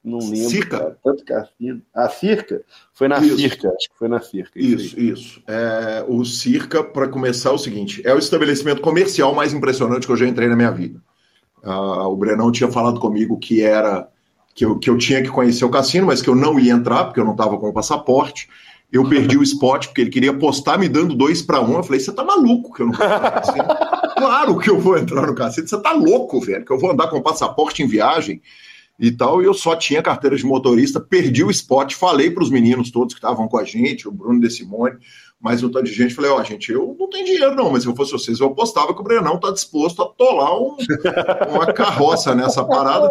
Não lembro. Circa? Cara, tanto cassino. A Circa? Foi na isso. Circa, acho que foi na Circa. Isso, isso. isso. É, o Circa, para começar, é o seguinte: é o estabelecimento comercial mais impressionante que eu já entrei na minha vida. Uh, o Brenão tinha falado comigo que era que eu, que eu tinha que conhecer o cassino, mas que eu não ia entrar, porque eu não estava com o passaporte. Eu perdi o spot, porque ele queria postar me dando dois para um. Eu falei, você tá maluco que eu não vou entrar no cassino? claro que eu vou entrar no cassino. Você tá louco, velho, que eu vou andar com o passaporte em viagem e tal. E eu só tinha carteira de motorista, perdi o spot, falei para os meninos todos que estavam com a gente, o Bruno De Simone, mais um tanto de gente. Falei, ó, oh, gente, eu não tenho dinheiro não, mas se eu fosse vocês, eu apostava que o Brenão tá disposto a tolar um, uma carroça nessa parada.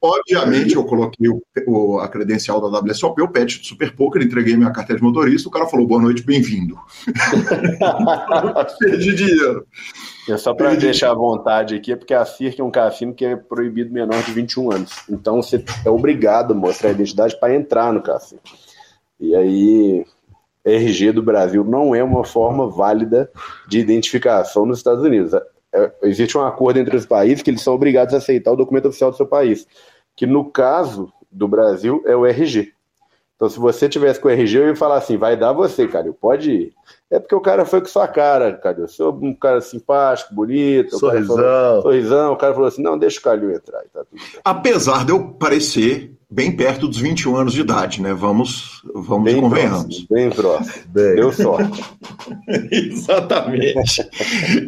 Obviamente, eu coloquei o, o, a credencial da WSOP, o patch do Super Poker, entreguei minha carteira de motorista, o cara falou, boa noite, bem-vindo. Perdi dinheiro. É só para deixar à vontade aqui, é porque a CIRC é um cassino que é proibido menor de 21 anos. Então você é obrigado a mostrar a identidade para entrar no cassino. E aí, RG do Brasil não é uma forma válida de identificação nos Estados Unidos. É, existe um acordo entre os países que eles são obrigados a aceitar o documento oficial do seu país, que no caso do Brasil é o RG. Então, se você tivesse com o RG, eu ia falar assim: vai dar você, Calil, pode ir. É porque o cara foi com sua cara, Calil. Eu sou um cara simpático, bonito. Sorrisão. Falou, sorrisão. O cara falou assim: não, deixa o Calil entrar. Tá Apesar de eu parecer bem perto dos 21 anos de idade, né? Vamos, vamos bem convenhamos. Próximo, bem próximo. Bem. Deu sorte. Exatamente.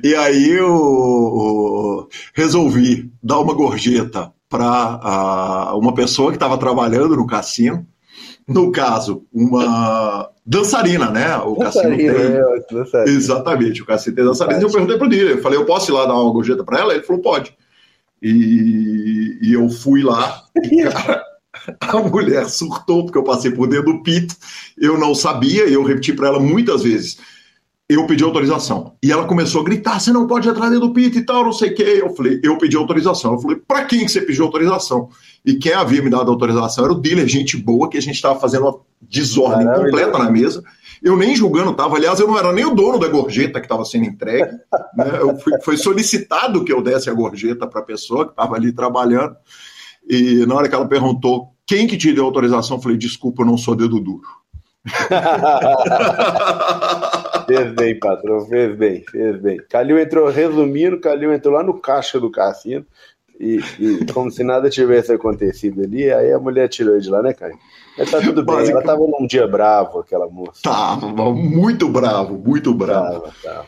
e aí eu, eu resolvi dar uma gorjeta para uma pessoa que estava trabalhando no cassino no caso, uma dançarina, né? O dançarina, Cassino tem. É, dançarina. Exatamente, o Cassino tem dançarina. E eu perguntei para ele, eu falei, eu posso ir lá dar uma gorjeta para ela? Ele falou, pode. E, e eu fui lá, e, cara, a mulher surtou, porque eu passei por dentro do pito, eu não sabia, e eu repeti para ela muitas vezes eu pedi autorização. E ela começou a gritar: você não pode entrar dentro do pit e tal, não sei o quê. Eu falei: eu pedi autorização. Eu falei: para quem que você pediu autorização? E quem havia me dado autorização era o dealer, gente boa, que a gente estava fazendo uma desordem Maravilha. completa na mesa. Eu nem julgando estava. Aliás, eu não era nem o dono da gorjeta que estava sendo entregue. né? fui, foi solicitado que eu desse a gorjeta para a pessoa que estava ali trabalhando. E na hora que ela perguntou quem que te deu autorização, eu falei: desculpa, eu não sou dedo duro. fez bem, patrão, fez bem, fez bem. Calil entrou, resumindo, Calil entrou lá no caixa do cassino e, e, como se nada tivesse acontecido ali, aí a mulher tirou ele de lá, né, cara? Mas tá tudo bem, ela tava num dia bravo, aquela moça. Tava, muito bravo, muito bravo. Tava, tava.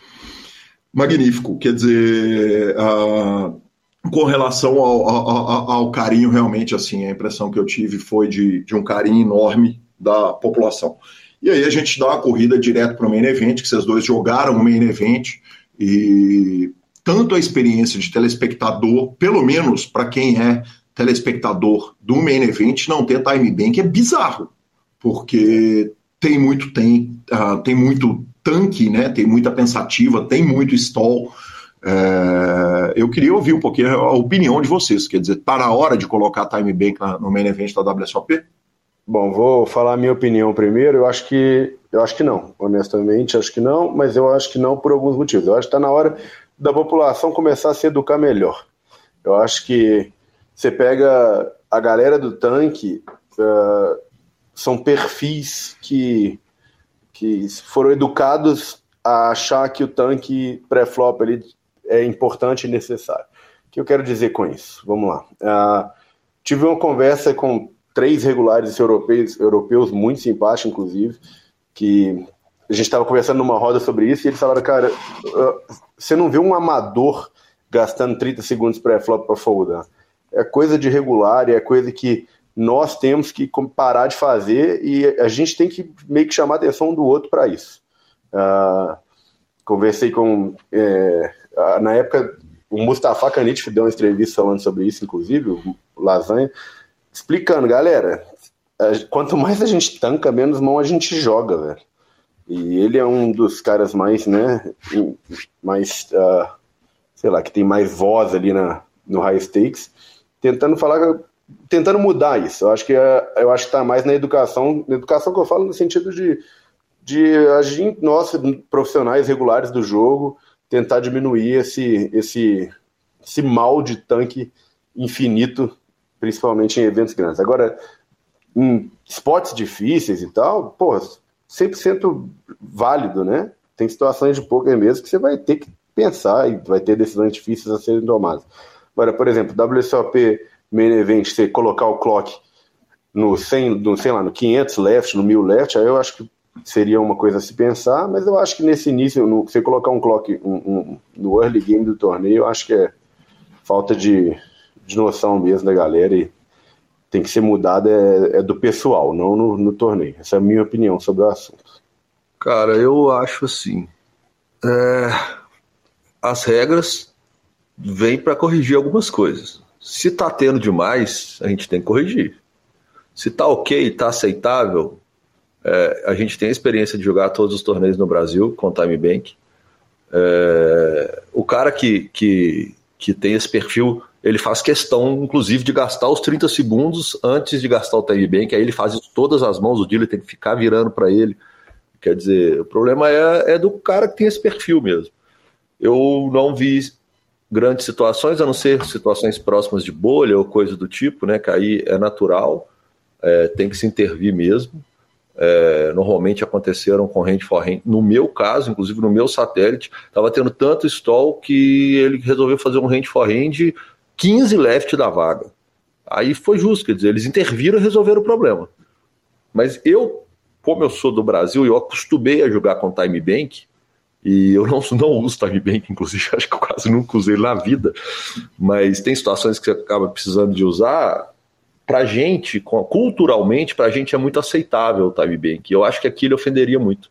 Magnífico, quer dizer, uh, com relação ao, ao, ao, carinho, realmente, assim, a impressão que eu tive foi de, de um carinho enorme da população. E aí a gente dá uma corrida direto para o main event, que vocês dois jogaram o main event, e tanto a experiência de telespectador, pelo menos para quem é telespectador do main event, não ter time bank é bizarro, porque tem muito tem, uh, tem muito tanque, né? Tem muita pensativa, tem muito stall. É, eu queria ouvir um pouquinho a opinião de vocês. Quer dizer, tá na hora de colocar time bank no main event da WSOP? Bom, vou falar a minha opinião primeiro. Eu acho que eu acho que não, honestamente, acho que não, mas eu acho que não por alguns motivos. Eu acho que está na hora da população começar a se educar melhor. Eu acho que você pega a galera do tanque, uh, são perfis que, que foram educados a achar que o tanque pré-flop é importante e necessário. O que eu quero dizer com isso? Vamos lá. Uh, tive uma conversa com três regulares europeus, europeus muito simpáticos, inclusive, que a gente estava conversando numa roda sobre isso e eles falaram, cara, você não vê um amador gastando 30 segundos pré-flop para foldar. É coisa de regular, é coisa que nós temos que parar de fazer e a gente tem que meio que chamar a atenção um do outro para isso. Uh, conversei com. É, na época, o Mustafa Kanit deu uma entrevista falando sobre isso, inclusive, o Lasanha explicando, galera, quanto mais a gente tanca, menos mão a gente joga, velho. E ele é um dos caras mais, né, mais, uh, sei lá, que tem mais voz ali na, no high stakes, tentando falar, tentando mudar isso. Eu acho que é, eu acho que tá mais na educação, na educação que eu falo no sentido de, de agir, nós, profissionais regulares do jogo, tentar diminuir esse, esse, esse mal de tanque infinito principalmente em eventos grandes. Agora, em esportes difíceis e tal, pô, 100% válido, né? Tem situações de poker mesmo que você vai ter que pensar e vai ter decisões difíceis a serem tomadas. Agora, por exemplo, WSOP Main Event, você colocar o clock no 100, no, sei lá, no 500 left, no 1000 left, aí eu acho que seria uma coisa a se pensar, mas eu acho que nesse início, no, você colocar um clock um, um, no early game do torneio, eu acho que é falta de, de noção mesmo da galera e tem que ser mudada é, é do pessoal, não no, no, torneio. Essa é a minha opinião sobre o assunto. Cara, eu acho assim. É, as regras vêm para corrigir algumas coisas. Se tá tendo demais, a gente tem que corrigir. Se tá ok, tá aceitável, é, a gente tem a experiência de jogar todos os torneios no Brasil com Time Bank. É, o cara que, que, que tem esse perfil ele faz questão, inclusive, de gastar os 30 segundos antes de gastar o time bank, aí ele faz isso todas as mãos, o dealer tem que ficar virando para ele. Quer dizer, o problema é, é do cara que tem esse perfil mesmo. Eu não vi grandes situações, a não ser situações próximas de bolha ou coisa do tipo, né? Que aí é natural, é, tem que se intervir mesmo. é, normalmente aconteceram com hand for hand. No meu caso, inclusive no meu satélite, estava tendo tanto stall que ele resolveu fazer um hand for hand 15 left da vaga. Aí foi justo, quer dizer, eles interviram e resolveram o problema. Mas eu, como eu sou do Brasil eu acostumei a jogar com time bank, e eu não, não uso time bank, inclusive, acho que eu quase nunca usei na vida, mas tem situações que você acaba precisando de usar. Pra gente, culturalmente, pra gente é muito aceitável o time bank. Eu acho que aquilo ofenderia muito.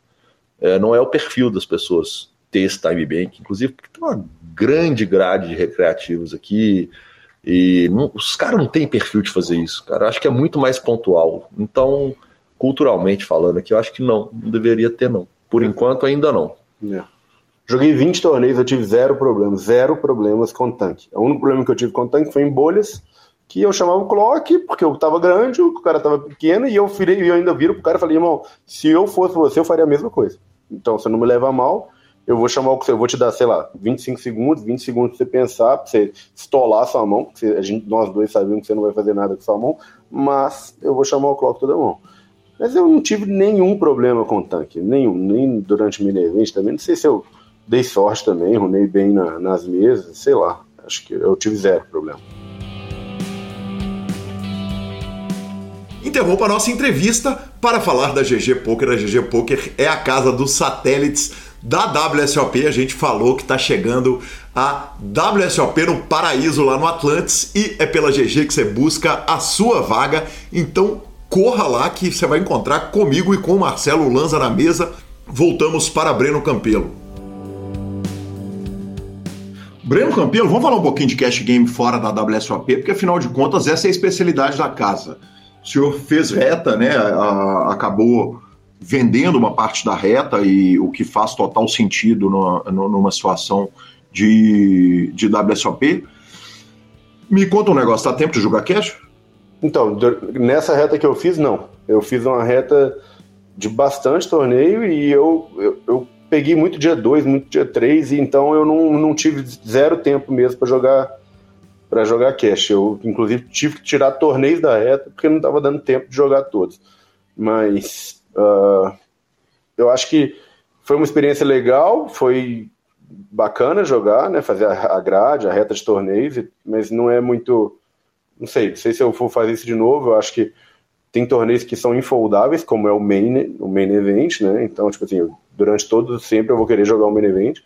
É, não é o perfil das pessoas ter esse time bank, inclusive porque tem uma grande grade de recreativos aqui. E não, os caras não têm perfil de fazer isso, cara. Eu acho que é muito mais pontual. Então, culturalmente falando aqui, eu acho que não, não deveria ter, não. Por enquanto, ainda não. É. Joguei 20 torneios, eu tive zero problemas, zero problemas com tanque. O único problema que eu tive com tanque foi em bolhas, que eu chamava o clock, porque eu tava grande, o cara tava pequeno, e eu, virei, eu ainda viro pro cara e falei, irmão, se eu fosse você, eu faria a mesma coisa. Então, você não me leva mal, eu vou chamar o que eu vou te dar, sei lá, 25 segundos, 20 segundos pra você pensar, pra você estolar sua mão, porque a gente, nós dois sabemos que você não vai fazer nada com sua mão, mas eu vou chamar o clock toda mão. Mas eu não tive nenhum problema com o tanque, nenhum, nem durante o mini event também. Não sei se eu dei sorte também, runei bem na, nas mesas, sei lá. Acho que eu tive zero problema. Interrompa a nossa entrevista para falar da GG Poker. A GG Poker é a casa dos satélites da WSOP. A gente falou que está chegando a WSOP no Paraíso lá no Atlantis e é pela GG que você busca a sua vaga. Então corra lá que você vai encontrar comigo e com o Marcelo Lanza na mesa. Voltamos para Breno Campelo. Breno Campelo, vamos falar um pouquinho de cash game fora da WSOP, porque afinal de contas essa é a especialidade da casa. O senhor fez reta, né? A, acabou vendendo uma parte da reta e o que faz total sentido numa, numa situação de, de WSOP. Me conta um negócio, tá tempo de jogar cash? Então, nessa reta que eu fiz, não. Eu fiz uma reta de bastante torneio e eu, eu, eu peguei muito dia 2, muito dia 3, e então eu não, não tive zero tempo mesmo para jogar para jogar cash. Eu, inclusive, tive que tirar torneios da reta porque não estava dando tempo de jogar todos. Mas uh, eu acho que foi uma experiência legal, foi bacana jogar, né? Fazer a grade, a reta de torneios, mas não é muito não sei, não sei se eu for fazer isso de novo, eu acho que tem torneios que são infoldáveis, como é o main, o main event, né? Então, tipo assim, durante todo sempre eu vou querer jogar o main event,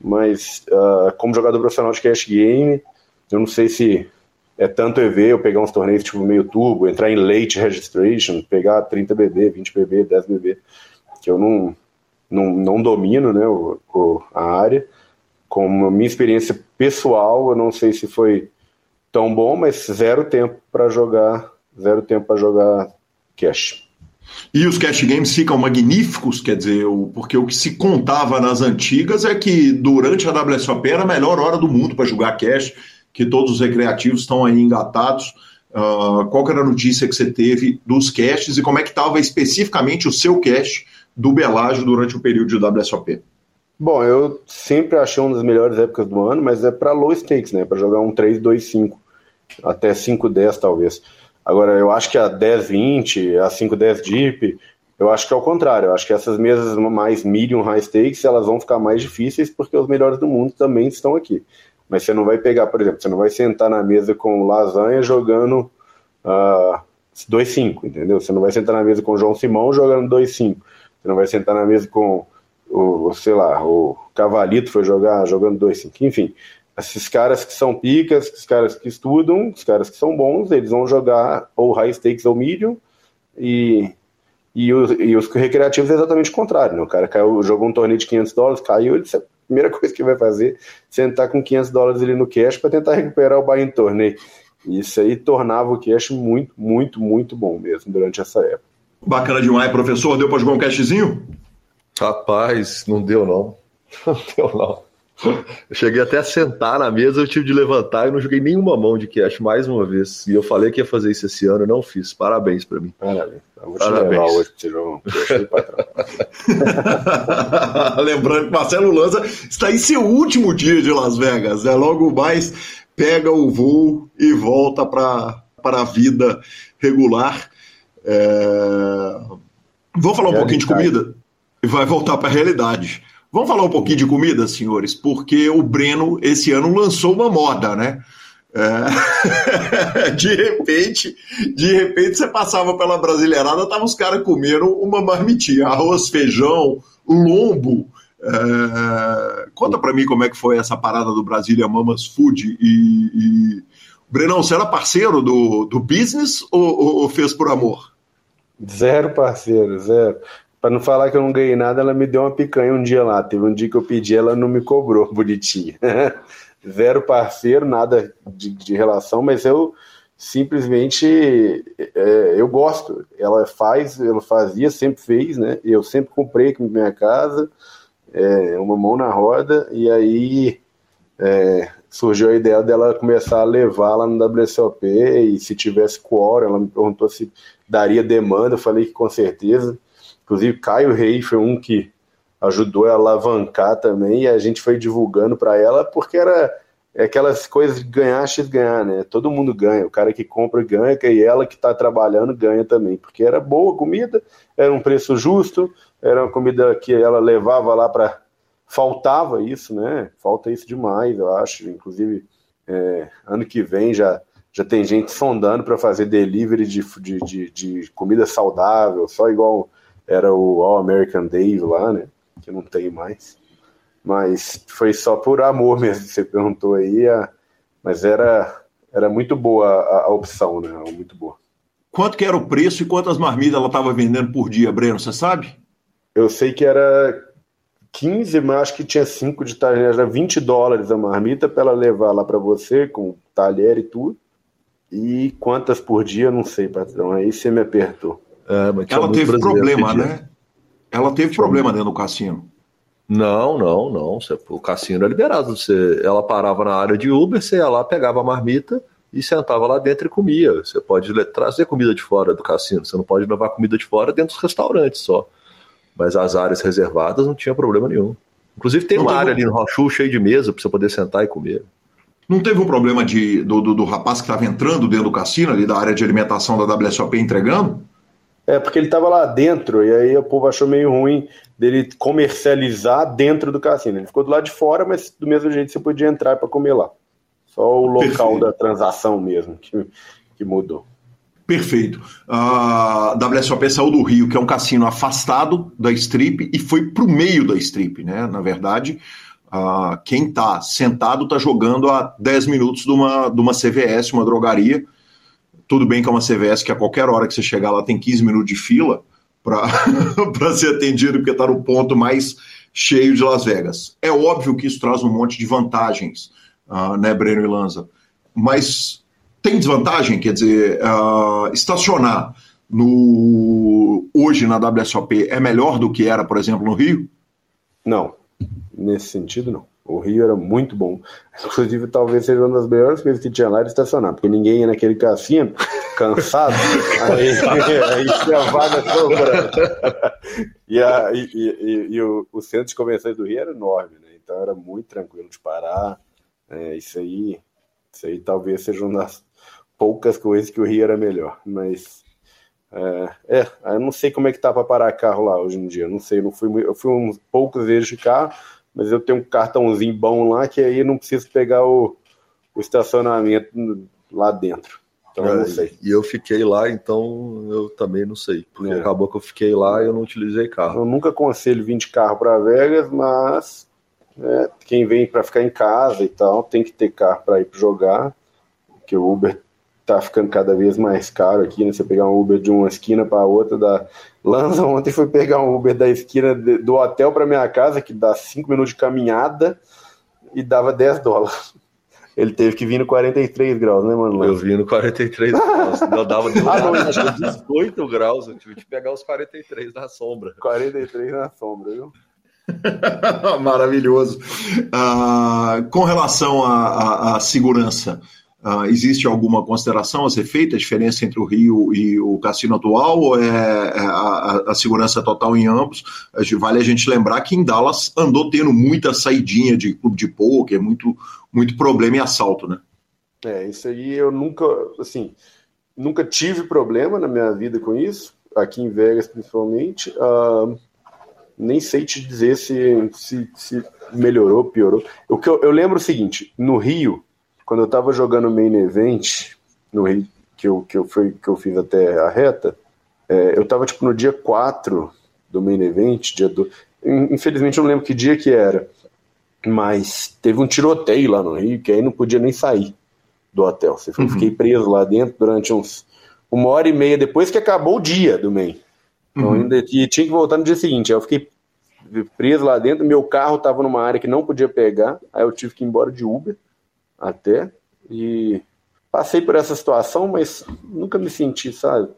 mas uh, como jogador profissional de cash game, eu não sei se é tanto EV eu pegar uns torneios tipo meio turbo, entrar em late registration, pegar 30 BB, 20 BB, 10 BB, que eu não, não, não domino, né, o, o, a área. Com a minha experiência pessoal, eu não sei se foi tão bom, mas zero tempo para jogar, zero tempo para jogar cash. E os cash games ficam magníficos, quer dizer, porque o que se contava nas antigas é que durante a WSOP era a melhor hora do mundo para jogar cash, que todos os recreativos estão aí engatados. Uh, qual era a notícia que você teve dos caches e como é que estava especificamente o seu cash do Belágio durante o período de WSOP? Bom, eu sempre achei uma das melhores épocas do ano, mas é para low stakes, né? Para jogar um 3, 2, 5 até 5,10 talvez. Agora, eu acho que a 10,20, a 5,10 Deep, eu acho que é o contrário. Eu acho que essas mesas mais medium high stakes, elas vão ficar mais difíceis porque os melhores do mundo também estão aqui. Mas você não vai pegar, por exemplo, você não vai sentar na mesa com lasanha jogando uh, ah, 2,5, entendeu? Você não vai sentar na mesa com João Simão jogando 2,5. Você não vai sentar na mesa com o, sei lá, o Cavalito foi jogar jogando 2,5. Enfim, esses caras que são picas, esses caras que estudam, os caras que são bons, eles vão jogar ou high stakes ou medium, e, e, os, e os recreativos é exatamente o contrário, né? O cara caiu, jogou um torneio de 500 dólares, caiu, ele, primeira coisa que vai fazer é sentar com 500 dólares ali no cash para tentar recuperar o buy em torneio. Isso aí tornava o cash muito, muito, muito bom mesmo durante essa época. Bacana demais, professor. Deu para jogar um cashzinho? Rapaz, não deu não. Não deu não. Eu cheguei até a sentar na mesa, eu tive de levantar e não joguei nenhuma mão de cash mais uma vez. E eu falei que ia fazer isso esse ano, não fiz. Parabéns para mim. Parabéns. Eu vou te Parabéns. levar hoje Lembrando que Marcelo Lanza está em seu último dia de Las Vegas. Né? Logo mais pega o voo e volta para a vida regular. É... Vamos falar um pouquinho de comida? E vai voltar para a realidade. Vamos falar um pouquinho de comida, senhores, porque o Breno esse ano lançou uma moda, né? É... de repente, de repente você passava pela brasileirada, tava os caras comendo uma marmitinha, arroz, feijão, lombo. É... Conta para mim como é que foi essa parada do Brasília Mamas Food e, e... Brenão, você era parceiro do, do business ou, ou fez por amor? Zero parceiro, zero. Para não falar que eu não ganhei nada, ela me deu uma picanha um dia lá. Teve um dia que eu pedi, ela não me cobrou, bonitinha. Zero parceiro, nada de, de relação, mas eu simplesmente é, eu gosto. Ela faz, ela fazia, sempre fez, né? Eu sempre comprei aqui minha casa, é, uma mão na roda, e aí é, surgiu a ideia dela começar a levar lá no WSOP, e se tivesse quórum, ela me perguntou se daria demanda, eu falei que com certeza. Inclusive, Caio Rei foi um que ajudou a alavancar também, e a gente foi divulgando para ela, porque era é aquelas coisas de ganhar, x ganhar, né? Todo mundo ganha, o cara que compra ganha, e ela que está trabalhando ganha também, porque era boa comida, era um preço justo, era uma comida que ela levava lá para. Faltava isso, né? Falta isso demais, eu acho. Inclusive, é, ano que vem já já tem gente sondando para fazer delivery de, de, de, de, comida saudável, só igual era o All American Dave lá, né? Que não tem mais. Mas foi só por amor mesmo, você perguntou aí. A... Mas era, era muito boa a, a opção, né? Muito boa. Quanto que era o preço e quantas marmitas ela estava vendendo por dia, Breno? Você sabe? Eu sei que era 15, mas acho que tinha 5 de talher, era 20 dólares a marmita para ela levar lá para você, com talher e tudo. E quantas por dia, não sei, patrão. Aí você me apertou. É, ela teve problema, né? Ela teve problema dentro do cassino. Não, não, não. O cassino é liberado. Você, ela parava na área de Uber, você ia lá, pegava a marmita e sentava lá dentro e comia. Você pode trazer comida de fora do cassino, você não pode levar comida de fora dentro dos restaurantes só. Mas as áreas reservadas não tinha problema nenhum. Inclusive tem não uma área ali no Rochu cheia de mesa para você poder sentar e comer. Não teve um problema de, do, do, do rapaz que estava entrando dentro do cassino, ali da área de alimentação da WSOP entregando? É, porque ele estava lá dentro, e aí o povo achou meio ruim dele comercializar dentro do cassino. Ele ficou do lado de fora, mas do mesmo jeito você podia entrar para comer lá. Só o local Perfeito. da transação mesmo que, que mudou. Perfeito. A WSOP saiu do Rio, que é um cassino afastado da strip, e foi para o meio da strip, né? Na verdade, Uh, quem está sentado está jogando a 10 minutos de uma, de uma CVS, uma drogaria. Tudo bem que é uma CVS que a qualquer hora que você chegar lá tem 15 minutos de fila para ser atendido, porque está no ponto mais cheio de Las Vegas. É óbvio que isso traz um monte de vantagens, uh, né, Breno e Lanza? Mas tem desvantagem, quer dizer, uh, estacionar no hoje na WSOP é melhor do que era, por exemplo, no Rio? Não, Nesse sentido, não. O Rio era muito bom. Inclusive, talvez seja uma das melhores coisas que tinha lá era estacionar, porque ninguém ia naquele cassino, cansado, aí, aí tinha vaga sobrando. E, a, e, e, e o, o, centro de convenções do Rio era enorme, né? Então era muito tranquilo de parar. É, isso aí, isso aí talvez seja uma das poucas coisas que o Rio era melhor. Mas é, é, eu não sei como é que tá para parar carro lá hoje em dia. Não sei, não fui, eu fui uns poucos vezes de carro mas eu tenho um cartãozinho bom lá que aí não preciso pegar o, o estacionamento lá dentro. Então é, eu não sei. E eu fiquei lá, então eu também não sei. Porque é. acabou que eu fiquei lá e eu não utilizei carro. Eu nunca aconselho vir de carro para Vegas, mas é, quem vem para ficar em casa e tal tem que ter carro para ir jogar. Que o Uber tá ficando cada vez mais caro aqui, né? Você pegar um Uber de uma esquina para outra, da Lanza ontem foi pegar um Uber da esquina do hotel para minha casa, que dá 5 minutos de caminhada, e dava 10 dólares. Ele teve que vir no 43 graus, né, mano? Eu vim no 43 graus. Eu dava ah, não, 18 graus. Eu tive que pegar os 43 na sombra. 43 na sombra, viu? Maravilhoso. Uh, com relação à segurança, Uh, existe alguma consideração a ser feita, a diferença entre o Rio e o cassino atual, ou é, é a, a, segurança total em ambos? Vale a gente lembrar que em Dallas andou tendo muita saidinha de clube de pôquer, muito, muito problema e assalto, né? É, isso aí eu nunca, assim, nunca tive problema na minha vida com isso. aqui em Vegas principalmente. Uh, nem sei te dizer se, se, se melhorou, piorou. O que eu, eu, lembro o seguinte: no Rio, quando eu tava jogando main event, no Rio, que eu, que eu, fui, que eu fiz até a reta, é, eu tava tipo no dia 4 do main event, dia do. Infelizmente eu não lembro que dia que era. Mas teve um tiroteio lá no Rio, que aí não podia nem sair do hotel. Eu uhum. fiquei preso lá dentro durante uns uma hora e meia depois que acabou o dia do main. Então, uhum. ainda, e tinha que voltar no dia seguinte. Aí eu fiquei preso lá dentro, meu carro estava numa área que não podia pegar, aí eu tive que ir embora de Uber até. E passei por essa situação, mas nunca me senti, sabe,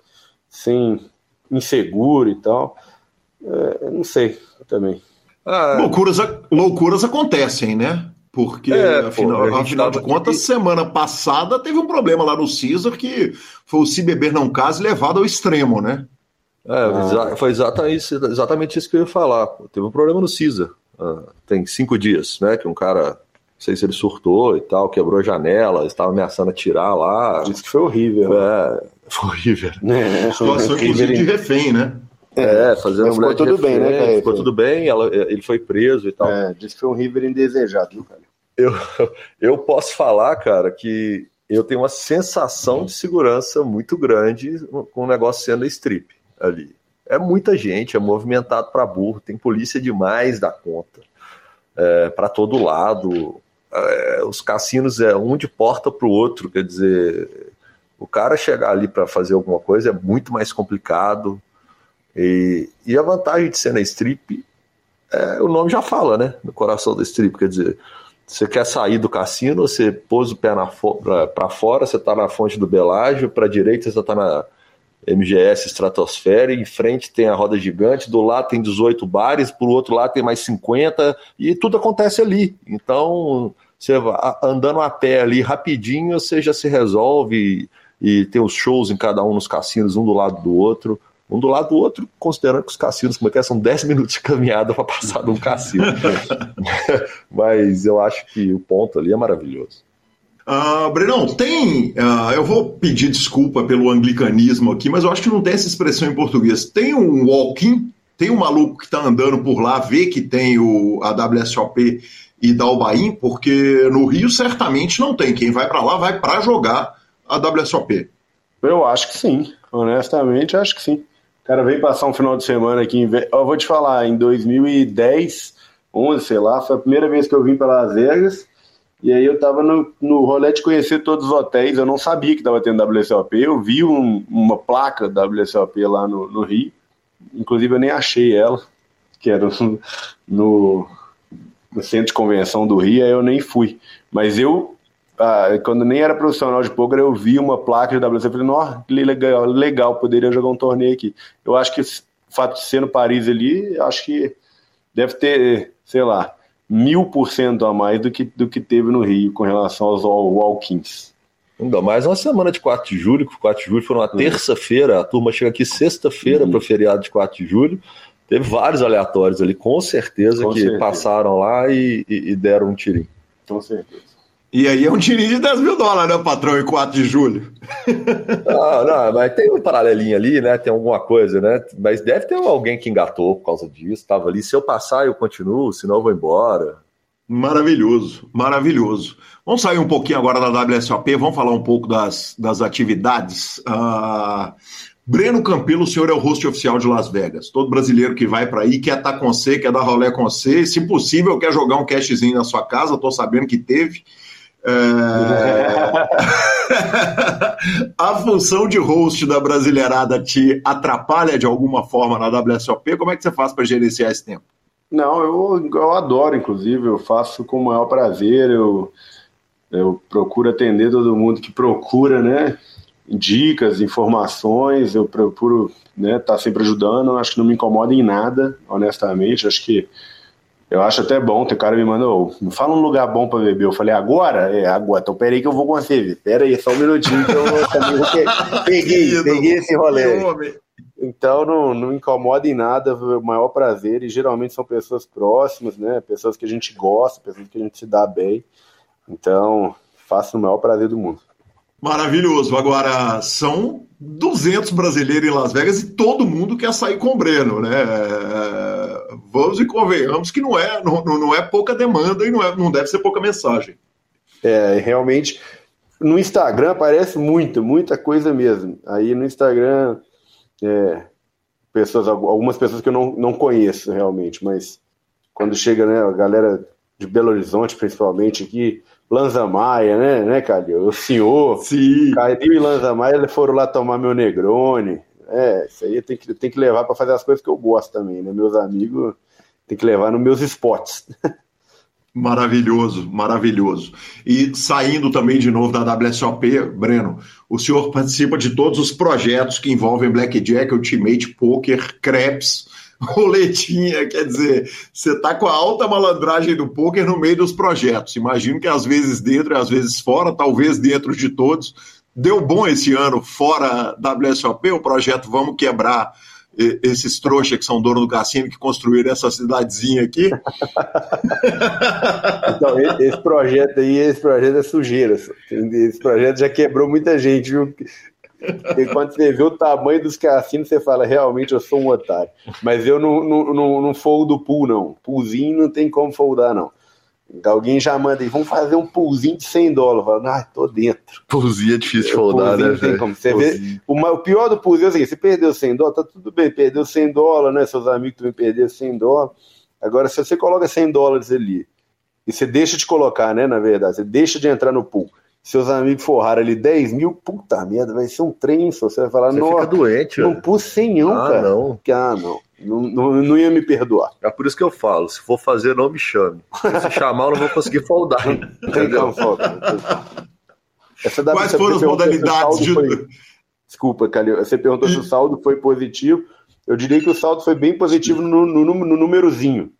sem inseguro e tal. É, não sei também. Ah, loucuras, loucuras acontecem, né? Porque, é, afinal, pô, afinal de contas, aqui... semana passada teve um problema lá no Caesar que foi o se beber não case levado ao extremo, né? É, ah. foi exatamente, exatamente isso que eu ia falar. Teve um problema no Caesar. Uh, tem cinco dias, né? Que um cara, sei se ele surtou e tal, quebrou a janela, estava ameaçando atirar lá. Disse que foi horrível. É, foi horrível. É, Situação, inclusive, de refém, né? É, fazendo ficou tudo refém, bem, né, Ficou tudo bem, ela, ele foi preso e tal. É, disse que foi um River indesejado, viu, cara? Eu, eu posso falar, cara, que eu tenho uma sensação de segurança muito grande com o negócio sendo strip ali. É muita gente, é movimentado para burro, tem polícia demais da conta, é, para todo lado. É, os cassinos é um de porta para o outro, quer dizer, o cara chegar ali para fazer alguma coisa é muito mais complicado. E, e a vantagem de ser na strip, é, o nome já fala, né? No coração da strip, quer dizer, você quer sair do cassino, você pôs o pé para fora, você está na fonte do Belágio, para direita você está na MGS Stratosfera, em frente tem a roda gigante, do lado tem 18 bares, por outro lado tem mais 50, e tudo acontece ali. Então, você andando a pé ali rapidinho, você já se resolve e, e tem os shows em cada um nos cassinos, um do lado do outro. Um do lado do outro, considerando que os cassinos, como é que é, são 10 minutos de caminhada para passar de um cassino. Mas eu acho que o ponto ali é maravilhoso. Uh, Brenão, tem. Uh, eu vou pedir desculpa pelo anglicanismo aqui, mas eu acho que não tem essa expressão em português. Tem um walking, tem um maluco que está andando por lá, vê que tem o, a WSOP e dá o bain, porque no Rio certamente não tem. Quem vai para lá vai para jogar a WSOP. Eu acho que sim. Honestamente, acho que sim. O cara veio passar um final de semana aqui. Em... Eu vou te falar, em 2010, 11, sei lá, foi a primeira vez que eu vim para Las Vegas. E aí eu tava no, no rolê de conhecer todos os hotéis, eu não sabia que tava tendo WSOP, eu vi um, uma placa WSOP lá no, no Rio, inclusive eu nem achei ela, que era no, no, centro de convenção do Rio, aí eu nem fui. Mas eu, ah, quando nem era profissional de poker, eu vi uma placa de WSOP, falei, nossa, legal, legal, poderia jogar um torneio aqui. Eu acho que o fato de ser no Paris ali, acho que deve ter, sei lá, mil por cento a mais do que, do que teve no Rio com relação aos walk-ins. Ainda mais uma semana de 4 de julho, que 4 de julho foi uma terça-feira, a turma chega aqui sexta-feira uhum. para o feriado de 4 de julho. Teve vários aleatórios ali, com certeza, com que certeza. passaram lá e, e, e deram um tirinho. Com certeza. E aí é um tirinho de 10 mil dólares, né, patrão, em 4 de julho. Não, não, mas tem um paralelinho ali, né? Tem alguma coisa, né? Mas deve ter alguém que engatou por causa disso, estava ali. Se eu passar, eu continuo, senão eu vou embora. Maravilhoso, maravilhoso. Vamos sair um pouquinho agora da WSOP, vamos falar um pouco das, das atividades. Uh, Breno Campelo, o senhor é o host oficial de Las Vegas. Todo brasileiro que vai para aí quer estar tá com você, quer dar rolé com você. Se possível, quer jogar um cashzinho na sua casa. Estou sabendo que teve. É... a função de host da Brasileirada te atrapalha de alguma forma na WSOP? Como é que você faz para gerenciar esse tempo? Não, eu, eu adoro, inclusive, eu faço com o maior prazer, eu, eu procuro atender todo mundo que procura, né? Dicas, informações, eu procuro né, tá sempre ajudando, acho que não me incomoda em nada, honestamente, acho que eu acho até bom, tem cara me mandou, me fala um lugar bom para beber. Eu falei, agora? É, agora. Então peraí que eu vou com você, Pera aí, só um minutinho que eu também peguei, peguei esse rolê. Então não, não incomoda em nada, o maior prazer, e geralmente são pessoas próximas, né? Pessoas que a gente gosta, pessoas que a gente se dá bem. Então, faço o maior prazer do mundo. Maravilhoso. Agora, são 200 brasileiros em Las Vegas e todo mundo quer sair com o Breno, né? Vamos e convenhamos que não é, não, não é pouca demanda e não, é, não deve ser pouca mensagem. É, realmente, no Instagram aparece muita, muita coisa mesmo. Aí no Instagram, é, pessoas, algumas pessoas que eu não, não conheço realmente, mas quando chega né, a galera de Belo Horizonte, principalmente aqui, Lanza Maia, né, né, Calil? O senhor, Sim. Calil e Lanza Maia foram lá tomar meu Negrone. É, isso aí tem que, tem que levar para fazer as coisas que eu gosto também, né? Meus amigos tem que levar nos meus spots. Maravilhoso, maravilhoso. E saindo também de novo da WSOP, Breno, o senhor participa de todos os projetos que envolvem Blackjack, Ultimate Poker, Craps, roletinha, quer dizer, você está com a alta malandragem do poker no meio dos projetos. Imagino que às vezes dentro e às vezes fora, talvez dentro de todos. Deu bom esse ano fora WSOP, o projeto Vamos Quebrar esses trouxas que são dono do cassino que construíram essa cidadezinha aqui. então, esse projeto aí, esse projeto é sujeira. Esse projeto já quebrou muita gente, viu? E quando você vê o tamanho dos cassinos, você fala, realmente eu sou um otário. Mas eu não, não, não, não foldo pool, não. Poolzinho não tem como foldar, não. Alguém já manda aí, vamos fazer um poolzinho de 100 dólares. Ah, tô dentro. Poolzinho é difícil de foldar, né? Tem como. Você vê, o, o, pior do poolzinho é o seguinte, você perdeu 100 dólares, tá tudo bem, perdeu 100 dólares, né? Seus amigos também perderam 100 dólares. Agora, se você coloca 100 dólares ali, e você deixa de colocar, né, na verdade, você deixa de entrar no pool, seus amigos forraram ali 10 mil, puta merda, vai ser um trem, você vai falar, não, fica doente, não pus 100 ah, cara. Não. Ah, não. Não, não, não, ia me perdoar. É por isso que eu falo: se for fazer, não me chame. Se chamar, eu não vou conseguir foldar. Tem como foldar. Quais foram as modalidades de. Foi... Desculpa, Calil. Você perguntou e... se o saldo foi positivo. Eu diria que o saldo foi bem positivo no, no, no númerozinho.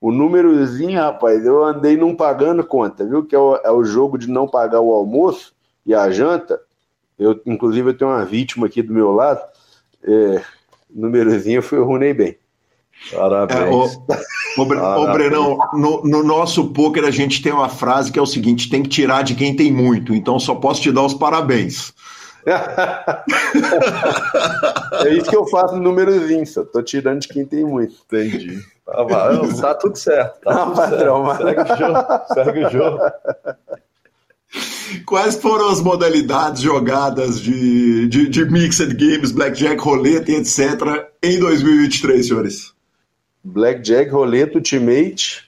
O númerozinho, rapaz, eu andei não pagando conta, viu? Que é o, é o jogo de não pagar o almoço e a janta. Eu, inclusive, eu tenho uma vítima aqui do meu lado. É, númerozinho eu runei bem. Parabéns. É, o, o, Parabéns. o Brenão, no, no, nosso poker a gente tem uma frase que é o seguinte: tem que tirar de quem tem muito, então só posso te dar os parabéns. é isso que eu faço no númerozinho, só tô tirando de quem tem muito. Entendi. Tá, tá tudo certo. Tá tudo patrão, certo. Segue o jogo. Segue o jogo. Quais foram as modalidades jogadas de, de, de Mixed Games, Blackjack, Roleta e etc. em 2023, senhores? Blackjack, Roleta, Ultimate.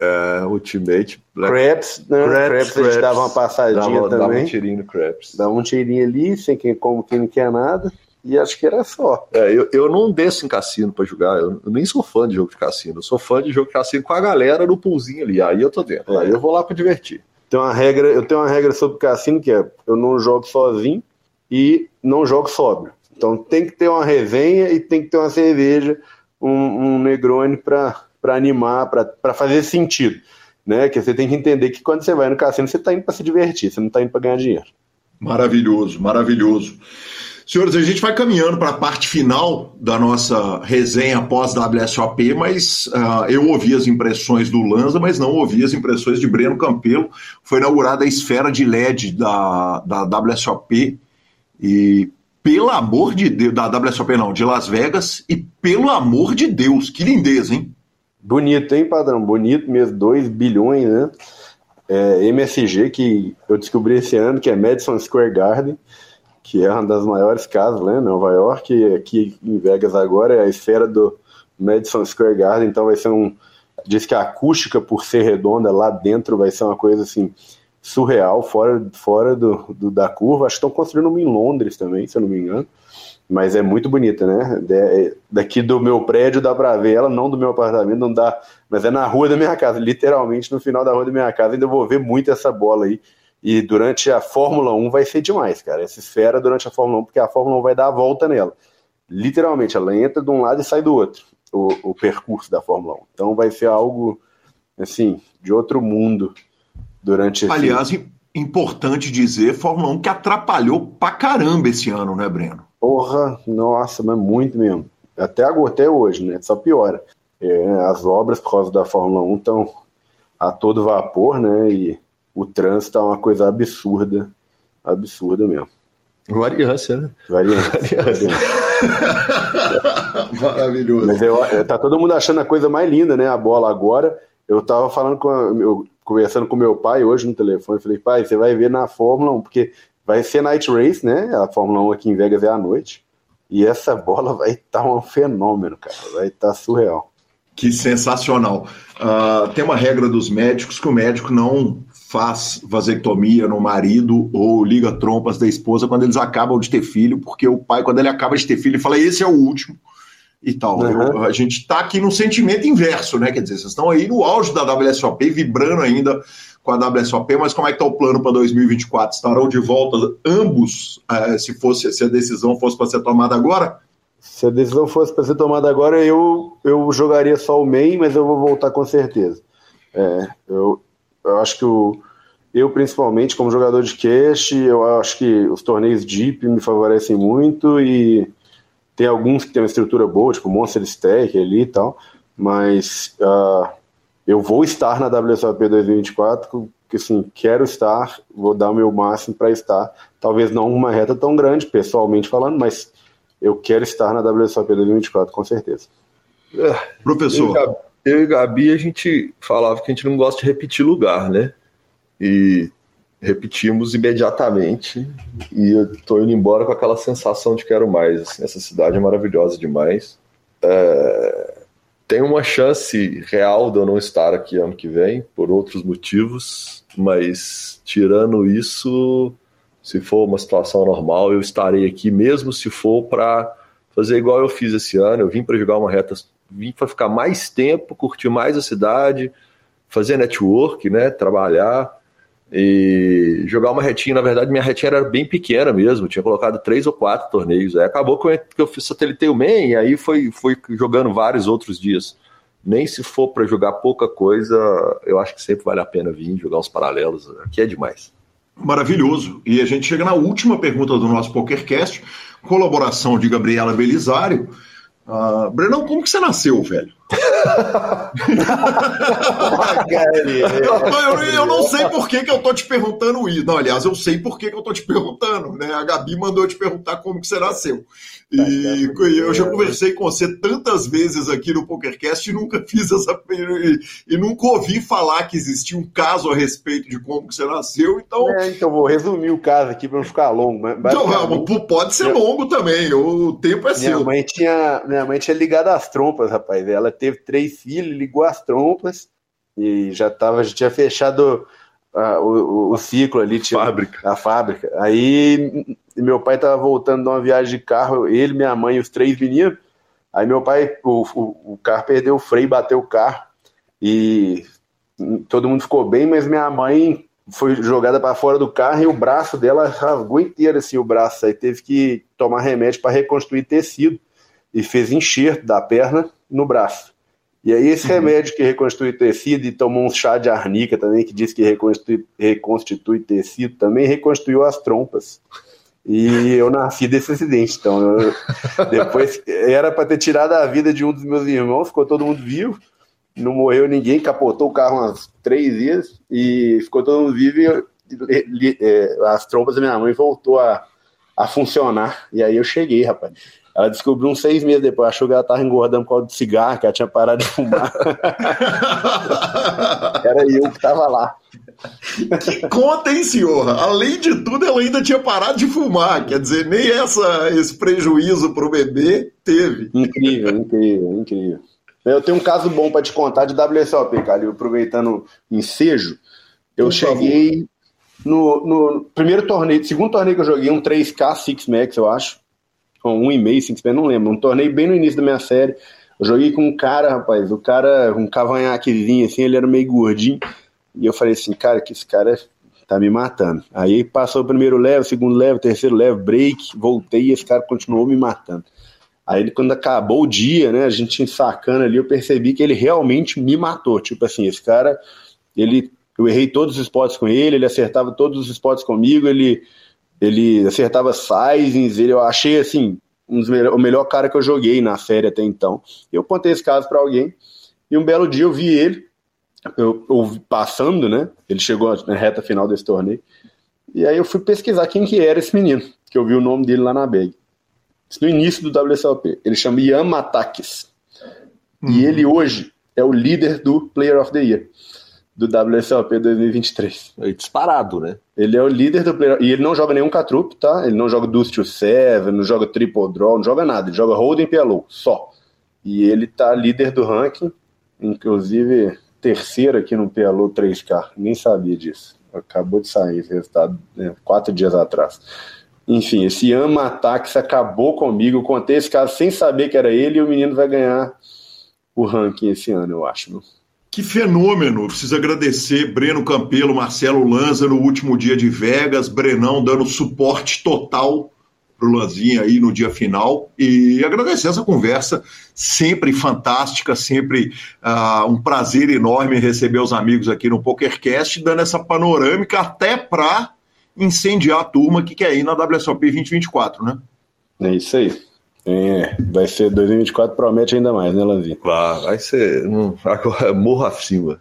É, Ultimate. Black... Craps, né? Craps, Craps, a gente dava uma passadinha dava, também. Dava um tirinho no Craps. Dava um tirinho ali, sem quem, como quem não quer nada. E acho que era só. É, eu, eu não desço em cassino para jogar. Eu, eu, nem sou fã de jogo de cassino. Eu sou fã de jogo de cassino com a galera no poolzinho ali. Aí eu tô dentro. Aí eu vou lá para divertir. Tem uma regra, eu tenho uma regra sobre cassino que é eu não jogo sozinho e não jogo sóbrio. Então tem que ter uma resenha e tem que ter uma cerveja, um, um Negroni para animar, para fazer sentido. Né? Que você tem que entender que quando você vai no cassino, você está indo para se divertir, você não está indo para ganhar dinheiro. Maravilhoso, maravilhoso. Senhores, a gente vai caminhando para a parte final da nossa resenha após WSOP, mas uh, eu ouvi as impressões do Lanza, mas não ouvi as impressões de Breno Campelo. Foi inaugurada a esfera de LED da, da WSOP e, pelo amor de Deus, da WSOP não, de Las Vegas, e pelo amor de Deus, que lindeza, hein? Bonito, hein, padrão? Bonito mesmo, 2 bilhões, né? É, MSG, que eu descobri esse ano, que é Madison Square Garden que é uma das maiores casas, né, Nova York, aqui em Vegas agora é a esfera do Madison Square Garden, então vai ser um, diz que a acústica por ser redonda lá dentro vai ser uma coisa assim surreal, fora, fora do, do da curva, acho que estão construindo uma em Londres também, se eu não me engano, mas é muito bonita, né, de, daqui do meu prédio dá pra ver ela, não do meu apartamento, não dá, mas é na rua da minha casa, literalmente no final da rua da minha casa, ainda vou ver muito essa bola aí, e durante a Fórmula 1 vai ser demais, cara. Essa esfera durante a Fórmula 1, porque a Fórmula 1 vai dar a volta nela. Literalmente, ela entra de um lado e sai do outro, o, o percurso da Fórmula 1. Então vai ser algo, assim, de outro mundo durante esse... Aliás, importante dizer, Fórmula 1 que atrapalhou pra caramba esse ano, né, Breno? Porra, nossa, mas muito mesmo. Até agora, até hoje, né? Só piora. É, as obras por causa da Fórmula 1 estão a todo vapor, né? E o trânsito é uma coisa absurda absurda mesmo. Variância, né? Variância. Variância. Maravilhoso. Mas eu, tá todo mundo achando a coisa mais linda, né? A bola agora. Eu tava falando com a, eu, conversando com meu pai hoje no telefone. Falei, pai, você vai ver na Fórmula 1, porque vai ser night race, né? A Fórmula 1 aqui em Vegas é à noite. E essa bola vai estar tá um fenômeno, cara. Vai estar tá surreal. Que sensacional. Uh, tem uma regra dos médicos que o médico não faz vasectomia no marido ou liga trompas da esposa quando eles acabam de ter filho, porque o pai, quando ele acaba de ter filho, ele fala: esse é o último e tal. Uhum. Eu, a gente está aqui no sentimento inverso, né? Quer dizer, vocês estão aí no auge da WSOP, vibrando ainda com a WSOP, mas como é que está o plano para 2024? Estarão de volta ambos, eh, se fosse se a decisão fosse para ser tomada agora? Se a decisão fosse para ser tomada agora, eu, eu jogaria só o main, mas eu vou voltar com certeza. É, eu, eu acho que o, eu, principalmente, como jogador de cash, eu acho que os torneios Deep me favorecem muito e tem alguns que tem uma estrutura boa, tipo Monster Stack ali e tal, mas uh, eu vou estar na WSOP 2024, que assim, quero estar, vou dar o meu máximo para estar. Talvez não uma reta tão grande, pessoalmente falando, mas eu quero estar na WSOP 2024, com certeza. É, Professor. Eu e Gabi, a gente falava que a gente não gosta de repetir lugar, né? E repetimos imediatamente. E eu tô indo embora com aquela sensação de quero mais. Assim, essa cidade é maravilhosa demais. É... Tem uma chance real de eu não estar aqui ano que vem, por outros motivos, mas tirando isso, se for uma situação normal, eu estarei aqui, mesmo se for para fazer igual eu fiz esse ano. Eu vim para jogar uma reta, vim para ficar mais tempo, curtir mais a cidade, fazer network, né, trabalhar e jogar uma retinha. Na verdade, minha retinha era bem pequena mesmo, tinha colocado três ou quatro torneios. Aí acabou que eu fiz satélite o main e aí foi, foi jogando vários outros dias. Nem se for para jogar pouca coisa, eu acho que sempre vale a pena vir jogar uns paralelos. Aqui é demais. Maravilhoso. E a gente chega na última pergunta do nosso PokerCast, colaboração de Gabriela Belisário. Uh, Brenão, como que você nasceu, velho? Eu, eu, não sei por que, que eu tô te perguntando isso. Não, aliás, eu sei por que, que eu tô te perguntando, né? A Gabi mandou te perguntar como que você nasceu. E tá, eu já conversei com você tantas vezes aqui no PokerCast e nunca fiz essa. E, e nunca ouvi falar que existia um caso a respeito de como que você nasceu. Então, é, então vou resumir o caso aqui para não ficar longo. Então, pode ser longo também, o tempo é minha seu. Mãe tinha, minha mãe tinha ligado as trompas, rapaz. Ela teve três filhos, ligou as trompas e já, tava, já tinha fechado o, o, o, ciclo ali. Tinha, fábrica. A fábrica. Aí meu pai tava voltando de uma viagem de carro, ele, minha mãe e os três meninos. Aí meu pai, o, o, o carro perdeu o freio, bateu o carro e todo mundo ficou bem, mas minha mãe foi jogada para fora do carro e o braço dela rasgou inteiro assim o braço, aí teve que tomar remédio para reconstruir tecido e fez enxerto da perna no braço. E aí esse uhum. remédio que reconstitui tecido e tomou um chá de arnica também, que diz que reconstitui, reconstitui tecido, também reconstruiu as trompas. E eu nasci desse acidente. Então, eu, depois era para ter tirado a vida de um dos meus irmãos, ficou todo mundo vivo, não morreu ninguém, capotou o carro umas três vezes e ficou todo mundo vivo. E, e, e as trompas da minha mãe voltou a, a funcionar. E aí eu cheguei, rapaz. Ela descobriu uns seis meses depois, achou que ela estava engordando por causa de cigarro, que ela tinha parado de fumar. Era eu que estava lá. Que conta, hein, senhor? Além de tudo, ela ainda tinha parado de fumar. Quer dizer, nem essa, esse prejuízo para o bebê teve. Incrível, incrível, incrível. Eu tenho um caso bom para te contar de WSOP, cara. Aproveitando o ensejo, eu Por cheguei no, no, primeiro torneio, segundo torneio que eu joguei, um 3K Six Max, eu acho um e meio, cinco não lembro. Um torneio bem no início da minha série. Eu joguei com um cara, rapaz, o cara, um cavanhaquezinho assim, ele era meio gordinho. E eu falei assim, cara, que esse cara tá me matando. Aí passou o primeiro level, segundo level, terceiro level, break, voltei e esse cara continuou me matando. Aí quando acabou o dia, né, a gente sacando ali, eu percebi que ele realmente me matou. Tipo assim, esse cara, ele, eu errei todos os spots com ele, ele acertava todos os spots comigo, ele ele acertava sizings, ele, eu achei assim, um o melhor cara que eu joguei na série até então. Eu contei esse caso para alguém, e um belo dia eu vi ele, eu, eu, passando, né? Ele chegou na reta final desse torneio. E aí eu fui pesquisar quem que era esse menino, que eu vi o nome dele lá na bag. Isso no início do WSOP. Ele chama Ian Matakis. E ele hoje é o líder do Player of the Year do WSOP 2023. É disparado, né? Ele é o líder do player. E ele não joga nenhum catrup, tá? Ele não joga Dust to Seven, não joga Triple Draw, não joga nada. Ele joga Hold'em PLO, só. E ele tá líder do ranking, inclusive terceiro aqui no PLO 3K. Nem sabia disso. Acabou de sair esse resultado né, quatro dias atrás. Enfim, esse ama ataque acabou comigo. Eu contei esse caso sem saber que era ele e o menino vai ganhar o ranking esse ano, eu acho. Viu? Que fenômeno! Preciso agradecer Breno Campelo, Marcelo Lanza no último dia de Vegas, Brenão dando suporte total para o Lanzinha aí no dia final e agradecer essa conversa sempre fantástica, sempre uh, um prazer enorme receber os amigos aqui no PokerCast, dando essa panorâmica até para incendiar a turma que quer ir na WSOP 2024, né? É isso aí. É, vai ser 2024 promete ainda mais, né, Lanzinho? Claro, vai ser. Hum, agora, morro acima.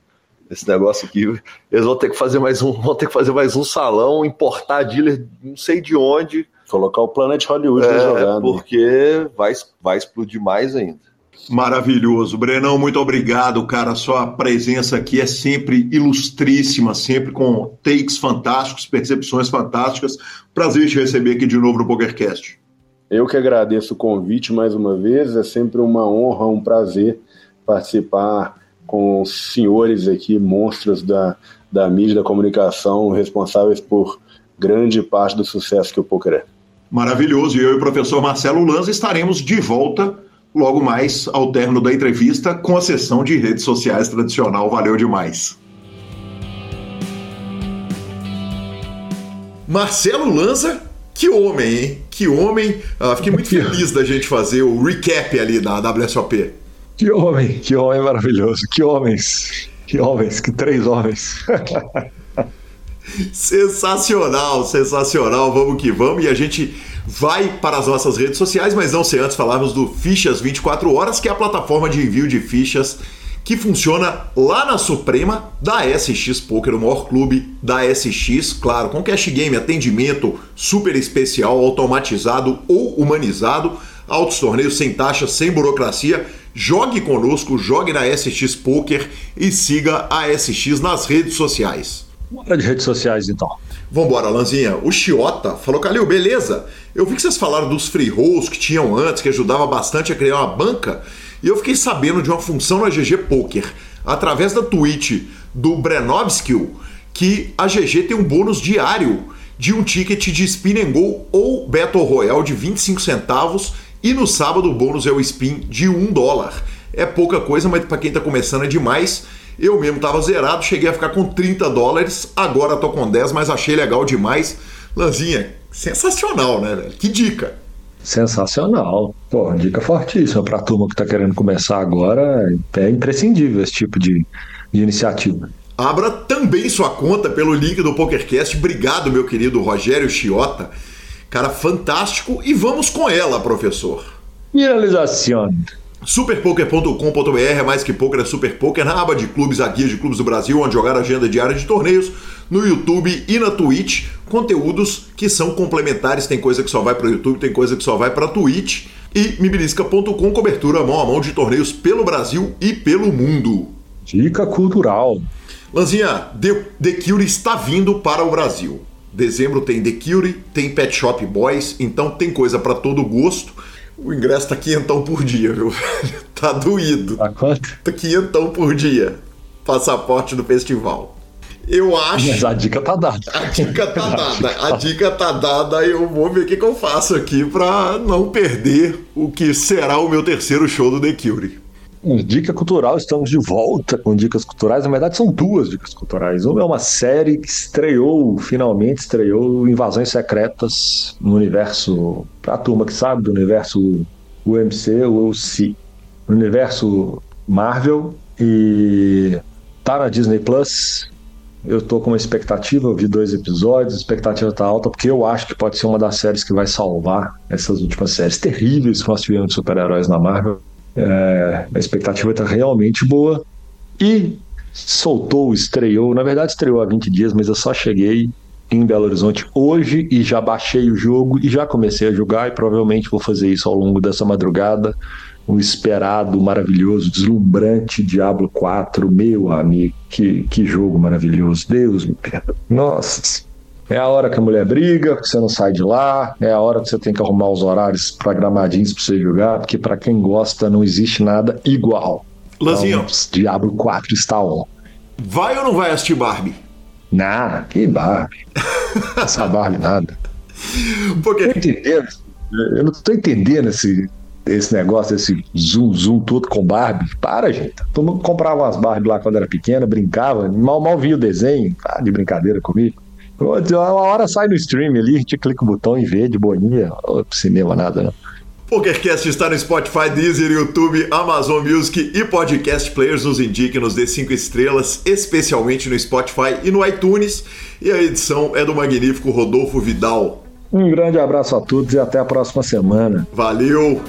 Esse negócio aqui, eles vão ter que fazer mais um, vão ter que fazer mais um salão, importar dealer, não sei de onde. Colocar o Planet Hollywood é, jogando. Porque vai, vai explodir mais ainda. Maravilhoso. Brenão, muito obrigado, cara. Sua presença aqui é sempre ilustríssima, sempre com takes fantásticos, percepções fantásticas. Prazer te receber aqui de novo no PokerCast. Eu que agradeço o convite mais uma vez, é sempre uma honra, um prazer participar com os senhores aqui, monstros da, da mídia, da comunicação, responsáveis por grande parte do sucesso que o poker é. Maravilhoso. E eu e o professor Marcelo Lanza estaremos de volta logo mais ao término da entrevista com a sessão de redes sociais tradicional. Valeu demais. Marcelo Lanza que homem, hein? Que homem. Uh, fiquei muito feliz da gente fazer o recap ali da WSOP. Que homem, que homem maravilhoso. Que homens. Que homens, que três homens. sensacional, sensacional. Vamos que vamos. E a gente vai para as nossas redes sociais, mas não sem antes falarmos do Fichas 24 Horas, que é a plataforma de envio de fichas que funciona lá na Suprema da SX Poker, o maior clube da SX, claro, com cash game, atendimento super especial, automatizado ou humanizado, altos torneios sem taxa, sem burocracia. Jogue conosco, jogue na SX Poker e siga a SX nas redes sociais. Bora de redes sociais então. Vambora, Lanzinha. O Chiota falou, Calil, beleza? Eu vi que vocês falaram dos free rolls que tinham antes, que ajudava bastante a criar uma banca. E eu fiquei sabendo de uma função na GG Poker, através da tweet do Brenovski, que a GG tem um bônus diário de um ticket de Spin and Go ou Battle Royale de 25 centavos e no sábado o bônus é o spin de 1 dólar. É pouca coisa, mas para quem está começando é demais. Eu mesmo estava zerado, cheguei a ficar com 30 dólares, agora tô com 10, mas achei legal demais. Lanzinha, sensacional, né? Que dica! Sensacional. Pô, dica fortíssima para a turma que está querendo começar agora. É imprescindível esse tipo de, de iniciativa. Abra também sua conta pelo link do PokerCast. Obrigado, meu querido Rogério Chiota. Cara fantástico. E vamos com ela, professor. Finalização. Superpoker.com.br é mais que poker, é super poker. Na aba de clubes, a guia de clubes do Brasil, onde jogar agenda diária de torneios. No YouTube e na Twitch, conteúdos que são complementares. Tem coisa que só vai para o YouTube, tem coisa que só vai para a Twitch. E mibilisca.com, cobertura mão a mão de torneios pelo Brasil e pelo mundo. Dica cultural. Lanzinha, The, The Cure está vindo para o Brasil. Dezembro tem The Cure, tem Pet Shop Boys, então tem coisa para todo gosto. O ingresso tá quinhentão por dia, viu? tá doído. Tá quanto? Tá quinhentão por dia. Passaporte do festival. Eu acho. Mas a dica tá dada. A dica tá dada. A dica tá dada. Eu vou ver o que, que eu faço aqui para não perder o que será o meu terceiro show do The Cure. Dica cultural, estamos de volta com dicas culturais. Na verdade, são duas dicas culturais. Uma é uma série que estreou, finalmente estreou, Invasões Secretas no universo, pra turma que sabe, do universo UMC, UC, no universo Marvel. E tá na Disney Plus. Eu tô com uma expectativa, eu vi dois episódios, a expectativa tá alta, porque eu acho que pode ser uma das séries que vai salvar essas últimas séries terríveis que nós tivemos de super-heróis na Marvel é, a expectativa está realmente boa. E soltou, estreou, na verdade estreou há 20 dias, mas eu só cheguei em Belo Horizonte hoje e já baixei o jogo e já comecei a jogar e provavelmente vou fazer isso ao longo dessa madrugada. O esperado, maravilhoso, deslumbrante Diablo 4, meu amigo, que, que jogo maravilhoso, Deus me perdoe. Nossa, é a hora que a mulher briga, que você não sai de lá, é a hora que você tem que arrumar os horários programadinhos para você jogar, porque para quem gosta não existe nada igual. Lanzinho. Então, Diablo 4 está on. Vai ou não vai assistir Barbie? Nada, que Barbie. Essa Barbie nada. Porque... Eu, entendendo, eu não tô entendendo esse, esse negócio, esse zoom, zoom todo com Barbie. Para, gente. Todo mundo comprava umas Barbie lá quando era pequena, brincava, mal, mal via o desenho, tá de brincadeira comigo. Uma hora sai no stream ali, a gente clica o botão e vê de boinha. cinema, nada, não. PokerCast está no Spotify, Deezer, YouTube, Amazon Music e Podcast Players. Nos indique, nos dê 5 estrelas, especialmente no Spotify e no iTunes. E a edição é do magnífico Rodolfo Vidal. Um grande abraço a todos e até a próxima semana. Valeu!